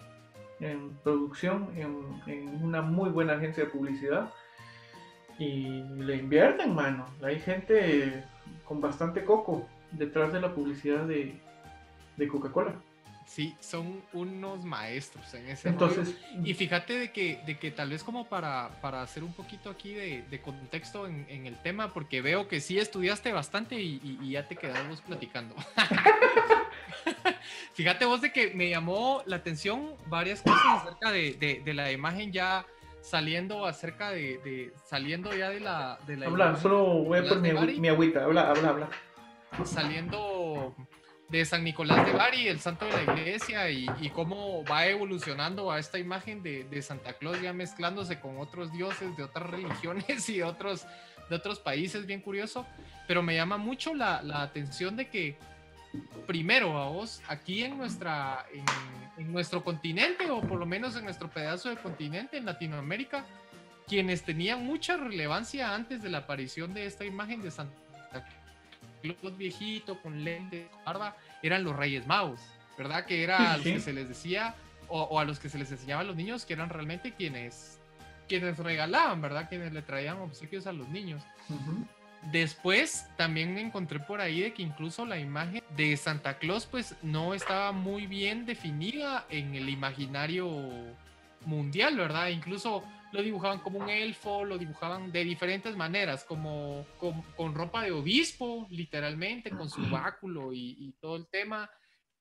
en producción, en, en una muy buena agencia de publicidad. Y le invierten, mano. Hay gente con bastante coco detrás de la publicidad de, Coca-Cola.
Sí, son unos maestros en ese
Entonces,
Y fíjate de que, de que tal vez como para, para hacer un poquito aquí de, contexto en, el tema, porque veo que sí estudiaste bastante y, ya te quedamos platicando. fíjate vos de que me llamó la atención varias cosas acerca de, de la imagen ya saliendo acerca de, saliendo ya de la de la
habla solo voy a por mi, agüita habla habla habla.
Saliendo de San Nicolás de Bari el santo de la iglesia y, cómo va evolucionando a esta imagen de, Santa Claus ya mezclándose con otros dioses de otras religiones y otros de otros países bien curioso. Pero me llama mucho la, la atención de que primero a vos aquí en nuestra en, nuestro continente o por lo menos en nuestro pedazo de continente en Latinoamérica quienes tenían mucha relevancia antes de la aparición de esta imagen de Santa Claus viejito con lentes barba eran los Reyes Magos verdad que era a los que se les decía o, a los que se les enseñaba a los niños que eran realmente quienes quienes regalaban verdad quienes le traían obsequios a los niños Después también me encontré por ahí de que incluso la imagen de Santa Claus pues no estaba muy bien definida en el imaginario mundial, ¿verdad? Incluso lo dibujaban como un elfo, lo dibujaban de diferentes maneras, como con, ropa de obispo, literalmente, con su báculo y, todo el tema,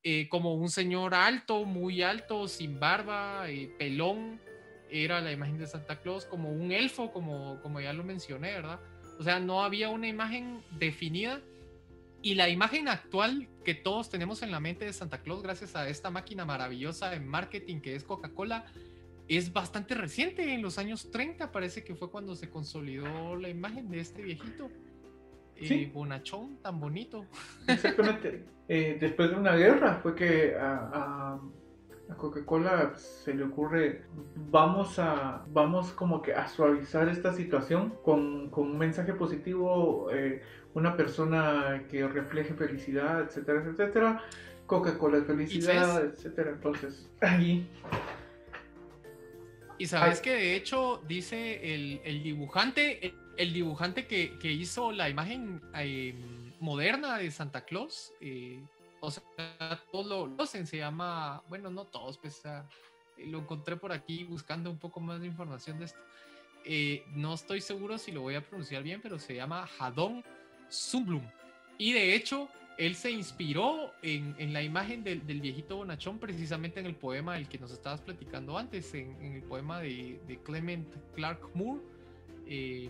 eh, como un señor alto, muy alto, sin barba, eh, pelón, era la imagen de Santa Claus, como un elfo, como, como ya lo mencioné, ¿verdad? O sea, no había una imagen definida. Y la imagen actual que todos tenemos en la mente de Santa Claus, gracias a esta máquina maravillosa de marketing que es Coca-Cola, es bastante reciente. En los años 30 parece que fue cuando se consolidó la imagen de este viejito. Eh, ¿Sí? bonachón, tan bonito.
Exactamente. Eh, después de una guerra fue que a a Coca-Cola se le ocurre, vamos a, vamos como que a suavizar esta situación con, con un mensaje positivo, eh, una persona que refleje felicidad, etcétera, etcétera. Coca-Cola es felicidad, etcétera. Entonces, ahí.
Y sabes que de hecho dice el, el dibujante, el, dibujante que, que, hizo la imagen eh, moderna de Santa Claus, eh, o sea, todos lo hacen, se llama, bueno, no todos, pues lo encontré por aquí buscando un poco más de información de esto. Eh, no estoy seguro si lo voy a pronunciar bien, pero se llama Hadon Sumblum. Y de hecho, él se inspiró en, en la imagen del, del, viejito bonachón precisamente en el poema del que nos estabas platicando antes, en, en el poema de, de, Clement Clark Moore, eh,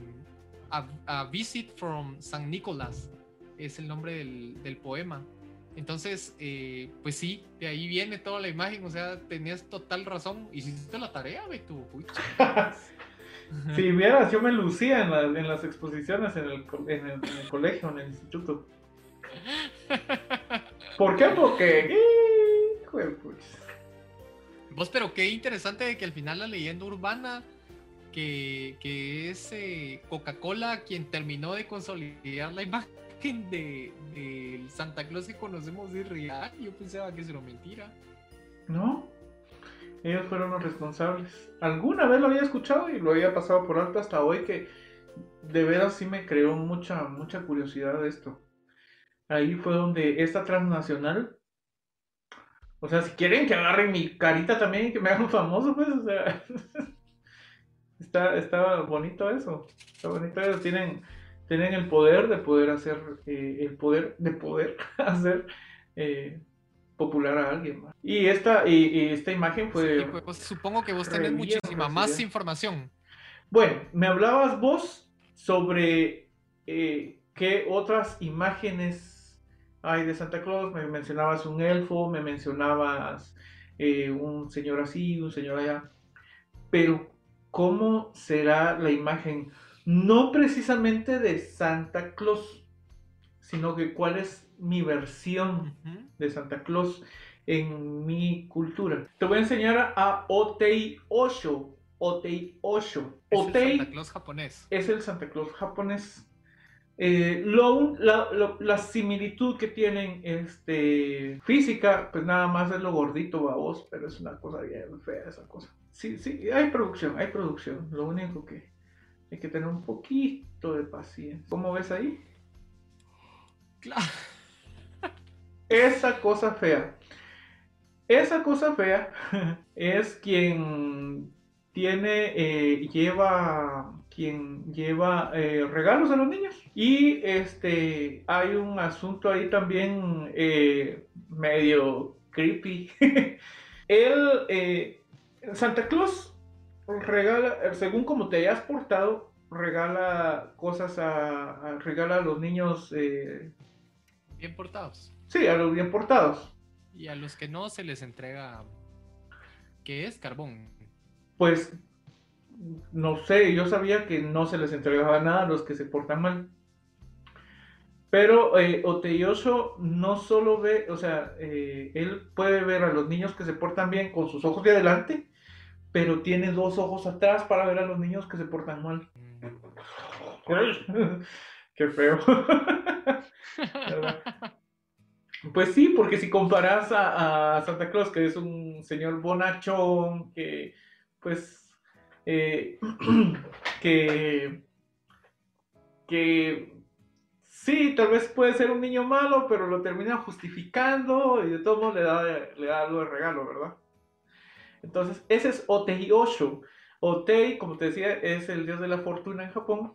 a, Visit from San Nicolás, es el nombre del, del poema. Entonces, eh, pues sí, de ahí viene toda la imagen, o sea, tenías total razón, hiciste la tarea, Beto.
si vieras, yo me lucía en, las exposiciones en el, colegio, en el instituto. ¿Por qué? Porque...
Vos, pero qué interesante de que al final la leyenda urbana, que, que es eh, Coca-Cola quien terminó de consolidar la imagen de, Santa Claus que conocemos es real. Yo pensaba que era mentira.
No, ellos fueron los responsables. Alguna vez lo había escuchado y lo había pasado por alto hasta hoy que de veras sí me creó mucha, mucha curiosidad esto. Ahí fue donde esta transnacional, o sea, si quieren que agarren mi carita también y que me hagan famoso, pues, o sea, está, está bonito eso, está bonito eso, tienen tienen el poder de poder hacer, eh, el poder de poder hacer eh, popular a alguien más. Y esta, y, esta imagen fue...
Pues, supongo que vos tenés muchísima más información.
Bueno, me hablabas vos sobre eh, qué otras imágenes hay de Santa Claus. Me mencionabas un elfo, me mencionabas eh, un señor así, un señor allá. Pero, ¿cómo será la imagen? No precisamente de Santa Claus, sino que cuál es mi versión de Santa Claus en mi cultura. Te voy a enseñar a Otei Osho. Otei Osho.
Es el Santa Claus japonés.
Es el Santa Claus japonés. Eh, lo, la, similitud que tienen este, física, pues nada más es lo gordito, vos, pero es una cosa bien fea esa cosa. Sí, sí, hay producción, hay producción. Lo único que hay que tener un poquito de paciencia. ¿Cómo ves ahí?
Claro.
Esa cosa fea. Esa cosa fea es quien tiene, eh, lleva, quien lleva eh, regalos a los niños. Y este, hay un asunto ahí también eh, medio creepy. Él, Santa Claus regala, según como te hayas portado, regala cosas a, regala a los niños.
bien portados.
Sí, a los bien portados.
Y a los que no se les entrega, ¿qué es? Carbón.
Pues, no sé, yo sabía que no se les entregaba nada a los que se portan mal. Pero eh, Oteyoso no solo ve, o sea, eh, él puede ver a los niños que se portan bien con sus ojos de adelante, pero tiene dos ojos atrás para ver a los niños que se portan mal. Qué feo. Pues sí, porque si comparas a, Santa Claus, que es un señor bonachón, que pues eh, que, que sí, tal vez puede ser un niño malo, pero lo termina justificando y de todo modo le da, le da algo de regalo, ¿verdad? Entonces, ese es Otei Osho. Otei, como te decía, es el dios de la fortuna en Japón.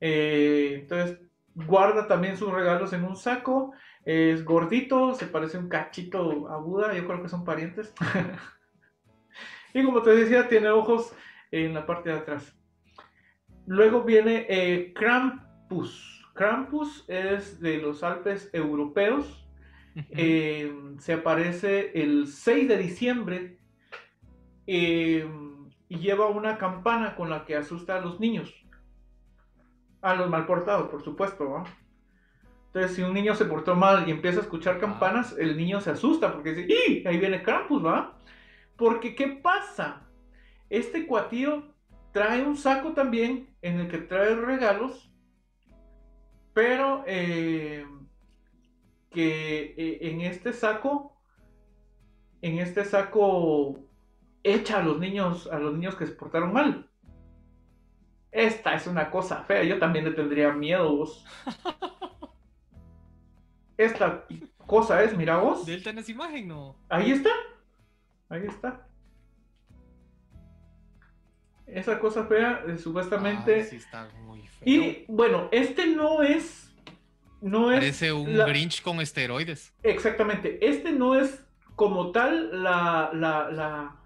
Eh, entonces, guarda también sus regalos en un saco es gordito, se parece un cachito a Buda, yo creo que son parientes. y como te decía, tiene ojos en la parte de atrás. Luego viene eh, Krampus. Krampus es de los Alpes europeos. Eh, se aparece el 6 de diciembre eh, y lleva una campana con la que asusta a los niños. A los mal portados, por supuesto. ¿no? Entonces, si un niño se portó mal y empieza a escuchar campanas, el niño se asusta porque dice, ¡y! Ahí viene Krampus, ¿va? Porque, ¿qué pasa? Este cuatío trae un saco también en el que trae regalos, pero eh, que eh, en este saco, en este saco echa a los niños, a los niños que se portaron mal. Esta es una cosa fea, yo también le tendría miedo vos. esta cosa es, mira vos.
De él tenés imagen, ¿no?
Ahí está. Ahí está. Esa cosa fea, eh, supuestamente.
sí está muy feo.
Y bueno, este no es. No es.
Parece un Grinch con esteroides.
Exactamente. Este no es como tal la, la la,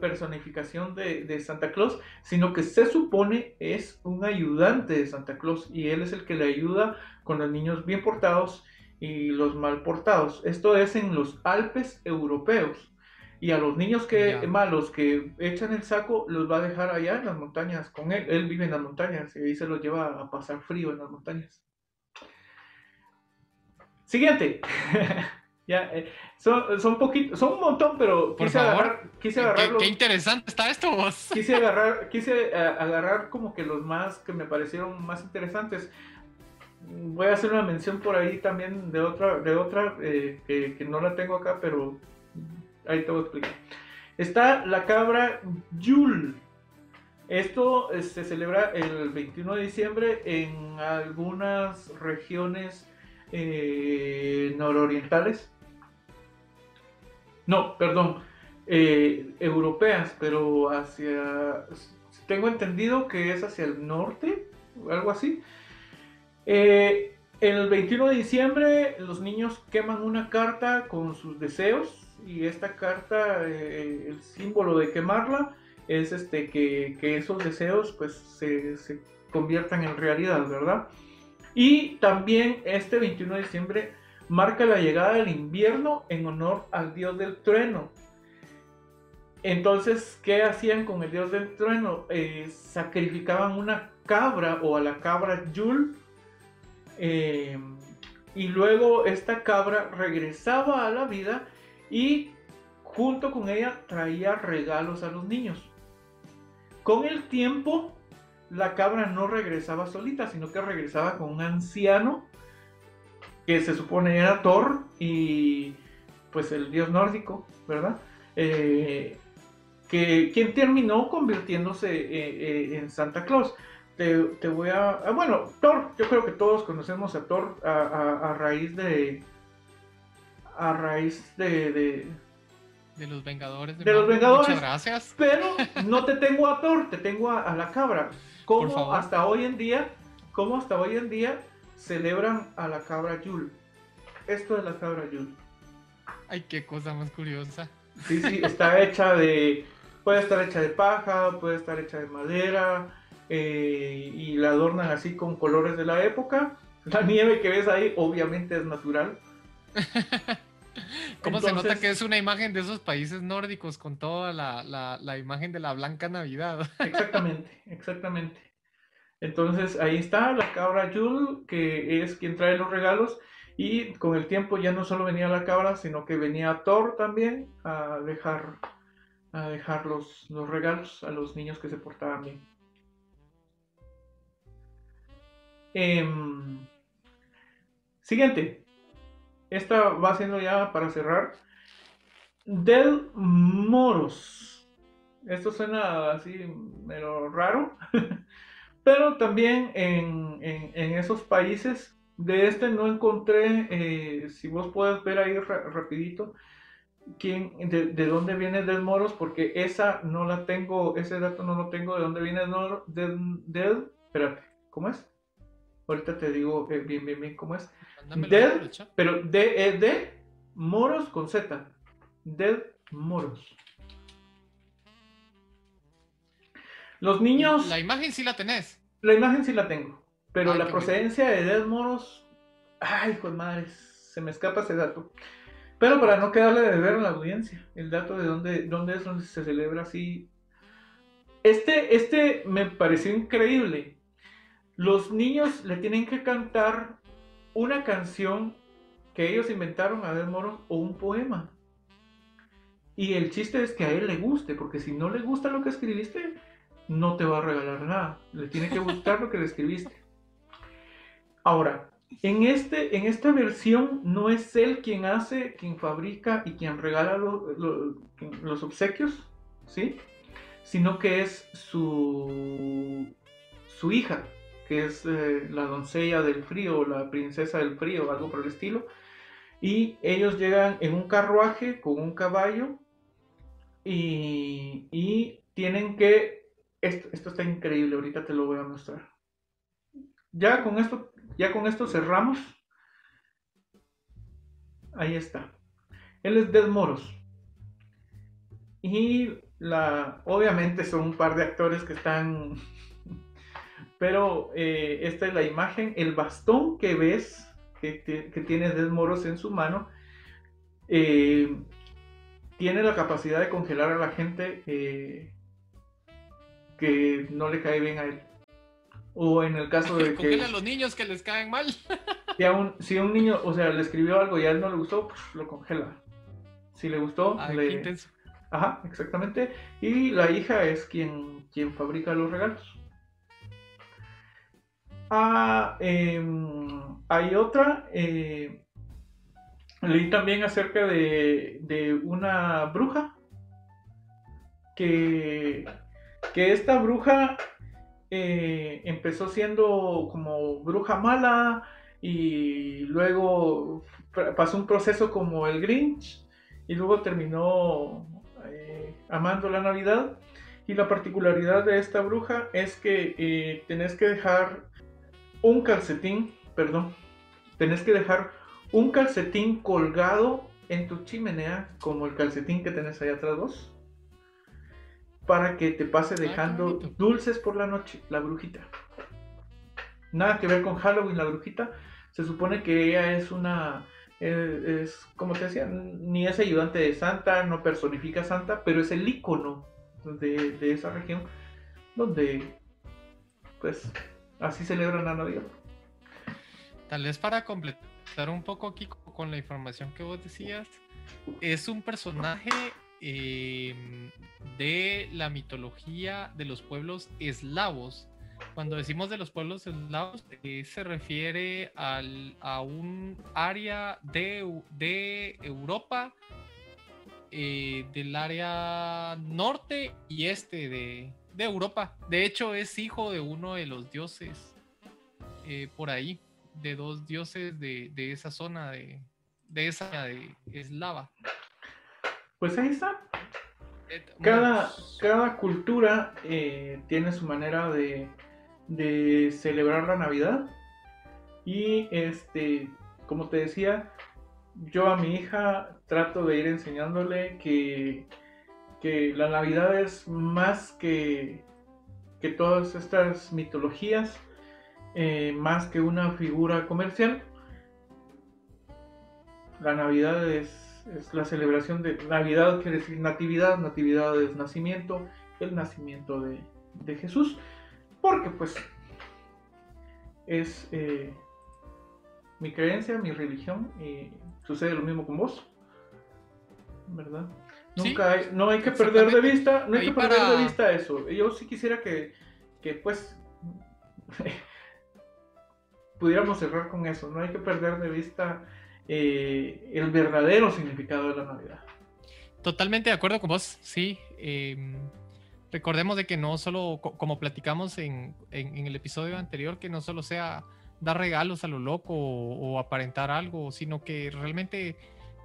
personificación de, Santa Claus, sino que se supone es un ayudante de Santa Claus y él es el que le ayuda con los niños bien portados y los mal portados. Esto es en los Alpes europeos. Y a los niños que malos que echan el saco los va a dejar allá en las montañas con él. Él vive en las montañas y ahí se los lleva a pasar frío en las montañas. Siguiente. Ya, eh, son, son poquitos, son un montón, pero
quise agarrar, quise agarrar qué, interesante está esto vos.
Quise agarrar, quise eh, agarrar como que los más que me parecieron más interesantes. Voy a hacer una mención por ahí también de otra, de otra eh, que, no la tengo acá, pero ahí te voy a explicar. Está la cabra Yul. Esto se celebra el 21 de diciembre en algunas regiones nororientales no, perdón, eh, europeas, pero hacia, tengo entendido que es hacia el norte, algo así. Eh, el 21 de diciembre los niños queman una carta con sus deseos y esta carta, eh, el símbolo de quemarla es este, que, esos deseos pues se, se conviertan en realidad, ¿verdad? Y también este 21 de diciembre marca la llegada del invierno en honor al dios del trueno. Entonces, ¿qué hacían con el dios del trueno? Eh, sacrificaban una cabra o a la cabra Yul. Eh, y luego esta cabra regresaba a la vida y junto con ella traía regalos a los niños. Con el tiempo, la cabra no regresaba solita, sino que regresaba con un anciano que se supone era Thor y pues el dios nórdico, ¿verdad? Eh, que quien terminó convirtiéndose eh, eh, en Santa Claus. Te, voy a, ah, bueno, Thor, yo creo que todos conocemos a Thor a, raíz de, a raíz de,
de los Vengadores.
De, los Vengadores.
Muchas gracias.
Pero no te tengo a Thor, te tengo a, la cabra. ¿Cómo hasta hoy en día, cómo hasta hoy en día celebran a la cabra Yul. Esto es la cabra Yul.
Ay, qué cosa más curiosa.
Sí, sí, está hecha de. Puede estar hecha de paja, puede estar hecha de madera, eh, y la adornan así con colores de la época. La nieve que ves ahí, obviamente, es natural.
¿Cómo se nota que es una imagen de esos países nórdicos con toda la, la imagen de la blanca Navidad?
exactamente, exactamente. Entonces ahí está la cabra Yul, que es quien trae los regalos. Y con el tiempo ya no solo venía la cabra, sino que venía Thor también a dejar, a dejar los, los regalos a los niños que se portaban bien. Em, siguiente. Esta va siendo ya para cerrar. Del Moros. Esto suena así, pero raro. Pero también en, esos países, de este no encontré, eh, si vos puedes ver ahí rapidito, quién, de, dónde viene Del Moros, porque esa no la tengo, ese dato no lo tengo, de dónde viene Del, del, espérate, ¿cómo es? Ahorita te digo eh, bien, bien, bien cómo es. Del, pero de, eh, de Moros con Z. Del Moros. Los niños.
La imagen sí la tenés.
La imagen sí la tengo. Pero la procedencia de Dead Moros. Ay, hijo de madre, se me escapa ese dato. Pero para no quedarle de ver a la audiencia, el dato de dónde, dónde es donde se celebra así. Este, este me pareció increíble. Los niños le tienen que cantar una canción que ellos inventaron a Dead Moros o un poema. Y el chiste es que a él le guste, porque si no le gusta lo que escribiste, no te va a regalar nada. Le tiene que gustar lo que le escribiste. Ahora, en, este, en esta versión no es él quien hace, quien fabrica y quien regala los obsequios, ¿sí? Sino que es su, su hija, que es eh, la doncella del frío, la princesa del frío, algo por el estilo. Y ellos llegan en un carruaje con un caballo y, y tienen que esto, está increíble, ahorita te lo voy a mostrar. Ya con esto, ya con esto cerramos. Ahí está. Él es Del Moros. Y la, obviamente son un par de actores que están, pero eh, esta es la imagen, el bastón que ves que, tiene Del Moros en su mano, eh, tiene la capacidad de congelar a la gente eh, que no le cae bien a él. O en el caso de que...
a los niños que les caen mal.
si, a un, si un niño, o sea, le escribió algo y a él no le gustó, pues lo congela. Si le gustó, le... Ajá, exactamente. Y la hija es quien, quien fabrica los regalos. Ah, em, hay otra. Eh, leí también acerca de, de una bruja que que esta bruja eh, empezó siendo como bruja mala y luego pasó un proceso como el Grinch y luego terminó eh, amando la Navidad. Y la particularidad de esta bruja es que eh, tenés que dejar un calcetín, perdón, tenés que dejar un calcetín colgado en tu chimenea como el calcetín que tenés ahí atrás vos para que te pase
Ah,
dejando dulces por la noche, la brujita. Nada que ver con Halloween, la brujita. Se supone que ella es una, eh, es, como te decía, ni es ayudante de Santa, no personifica a Santa, pero es el icono de, de esa región donde, pues, así celebran la Navidad.
Tal vez para completar un poco aquí co- con la información que vos decías, es un personaje em, de la mitología de los pueblos eslavos. Cuando decimos de los pueblos eslavos, eh, se refiere a un área de, de Europa, eh, del área norte y este de, de Europa. De hecho, es hijo de uno de los dioses eh, por ahí, de dos dioses de, de esa zona de, de esa de eslava.
Pues ahí está.
Eh,
Cada, cada cultura eh, tiene su manera de, de celebrar la Navidad. Y este, como te decía, yo a mi hija trato de ir enseñándole que, que la Navidad es más que, que todas estas mitologías, eh, más que una figura comercial. La Navidad es, es la celebración de Navidad, quiere decir natividad, natividad es nacimiento, el nacimiento de, de Jesús, porque pues es eh, mi creencia, mi religión, y sucede lo mismo con vos, ¿verdad?
Sí,
Nunca hay- no hay que perder de vista, no hay
Ahí
que perder de vista eso. Yo sí quisiera que, que pues pudiéramos cerrar con eso. No hay que perder de vista eh, el verdadero significado de la Navidad.
Totalmente de acuerdo con vos, sí. em, recordemos de que no solo, co- como platicamos en, en- en el episodio anterior, que no solo sea dar regalos a lo loco o, o aparentar algo, sino que realmente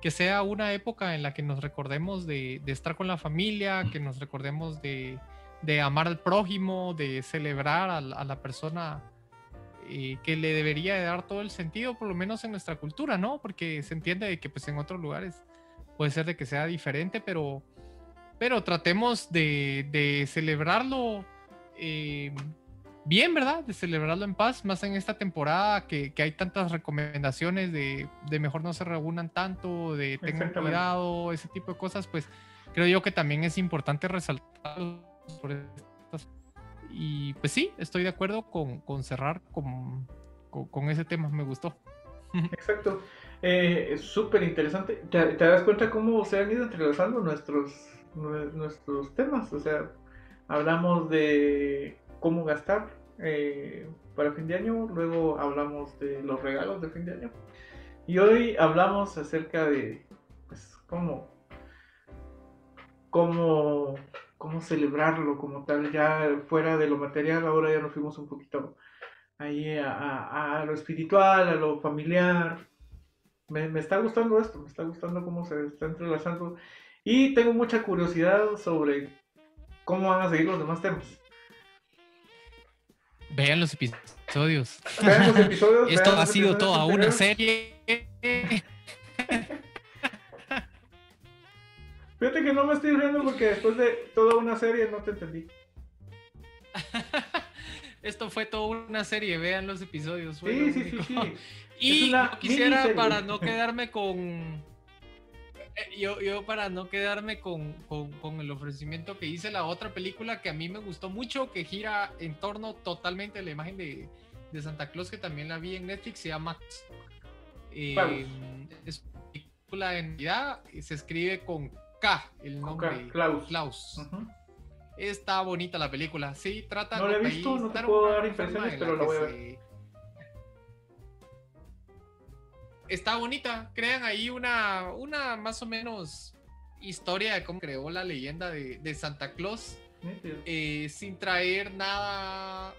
que sea una época en la que nos recordemos de, de estar con la familia, que nos recordemos de, de amar al prójimo, de celebrar a, a la persona eh, que le debería de dar todo el sentido, por lo menos en nuestra cultura, ¿no? Porque se entiende de que pues en otros lugares puede ser de que sea diferente, pero, pero tratemos de, de celebrarlo eh, bien, ¿verdad? De celebrarlo en paz, más en esta temporada que, que hay tantas recomendaciones de, de mejor no se reúnan tanto, de tengan cuidado, ese tipo de cosas, pues creo yo que también es importante resaltar sobre estas. Y pues sí, estoy de acuerdo con, con cerrar con, con, ese tema, me gustó.
Exacto. Eh, es súper interesante. ¿Te, das cuenta cómo se han ido entrelazando nuestros, nue- nuestros temas? O sea, hablamos de cómo gastar eh, para fin de año, luego hablamos de los regalos de fin de año. Y hoy hablamos acerca de pues, cómo, cómo, cómo celebrarlo como tal, ya fuera de lo material, ahora ya nos fuimos un poquito ahí a, a- a lo espiritual, a lo familiar. Me, me está gustando esto, me está gustando cómo se está entrelazando y tengo mucha curiosidad sobre cómo van a seguir los demás temas.
Vean los episodios.
Vean los episodios.
Esto
vean
ha sido toda una serie.
Fíjate que no me estoy riendo porque después de toda una serie no te entendí.
Esto fue toda una serie, vean los episodios.
Sí, sí, sí, sí.
Y yo quisiera,
miniserie.
para no quedarme con. eh, Yo, yo para no quedarme con, con- con el ofrecimiento que hice la otra película que a mí me gustó mucho, que gira en torno totalmente a la imagen de, de Santa Claus, que también la vi en Netflix, se llama eh, es una película de Navidad, y se escribe con K, el nombre.
Klaus.
Está bonita la película. Sí, trata
No la he visto, no te puedo dar impresiones, pero la voy a ver.
se- Está bonita. Crean ahí una, una más o menos historia de cómo creó la leyenda de, de Santa Claus eh, sin traer nada,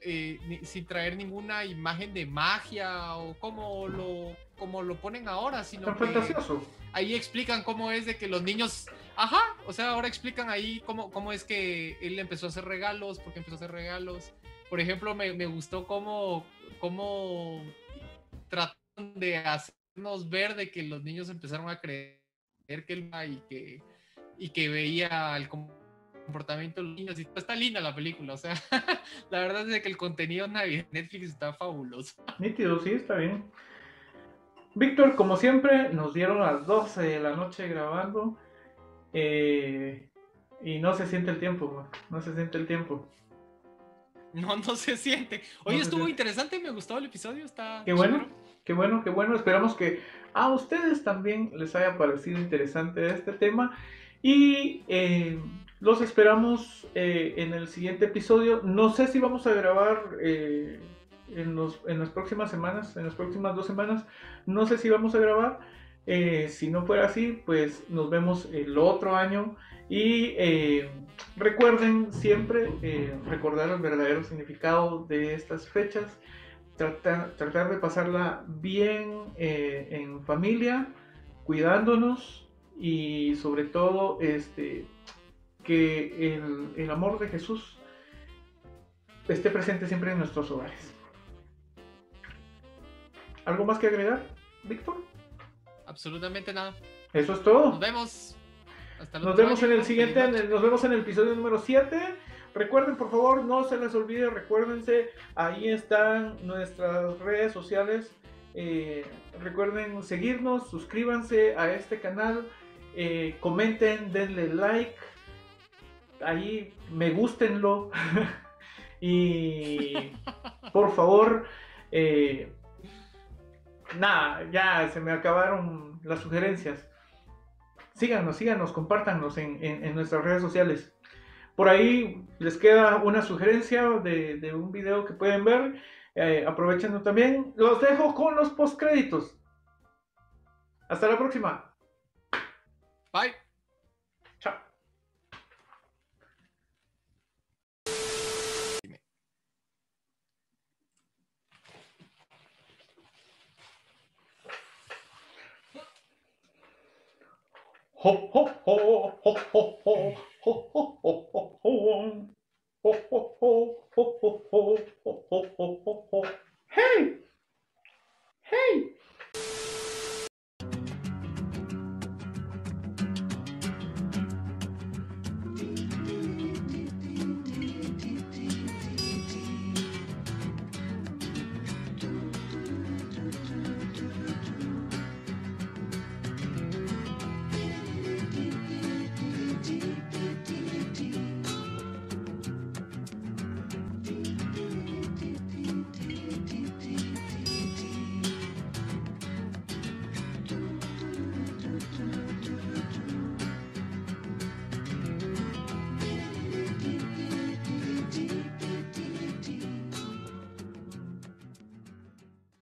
eh, ni- sin traer ninguna imagen de magia o como lo, como lo ponen ahora, sino
Tan
que
fantasioso.
Ahí explican cómo es de que los niños, ajá, o sea, ahora explican ahí cómo, cómo es que él empezó a hacer regalos, por qué empezó a hacer regalos. Por ejemplo, me, me gustó cómo, cómo tratan de hacernos ver de que los niños empezaron a creer que él y que, y que veía el comportamiento de los niños. Y está linda la película, o sea, la verdad es que el contenido de Netflix está fabuloso.
Nítido, sí, está bien. Víctor, como siempre, nos dieron las 12 de la noche grabando. Eh, y no se siente el tiempo, no se siente el tiempo.
No, no se siente. Hoy estuvo interesante, me gustó el episodio, está...
Qué bueno, qué bueno, qué bueno. Esperamos que a ustedes también les haya parecido interesante este tema. Y eh, los esperamos eh, en el siguiente episodio. No sé si vamos a grabar eh, en, en, las próximas semanas, en las próximas dos semanas. No sé si vamos a grabar. si no fuera así, pues nos vemos el otro año. Y recuerden siempre recordar el verdadero significado de estas fechas. Tratar, tratar de pasarla bien en familia, cuidándonos y sobre todo este, que el, amor de Jesús esté presente siempre en nuestros hogares. ¿Algo más que agregar, Víctor?
Absolutamente nada.
Eso es todo.
Nos vemos.
Hasta nos vemos en el siguiente, nos vemos en el episodio número 7. Recuerden, por favor, no se les olvide, recuérdense, ahí están nuestras redes sociales. Eh, recuerden seguirnos, suscríbanse a este canal. Eh, comenten, denle like, ahí me gustenlo y por favor, eh, nada, ya se me acabaron las sugerencias. Síganos, síganos, compártanos en, nuestras redes sociales. Por ahí les queda una sugerencia de, un video que pueden ver. Eh, aprovechando también. Los dejo con los postcréditos. Hasta la próxima.
Bye.
Ho ho ho ho ho ho ho ho ho ho Hey! Hey!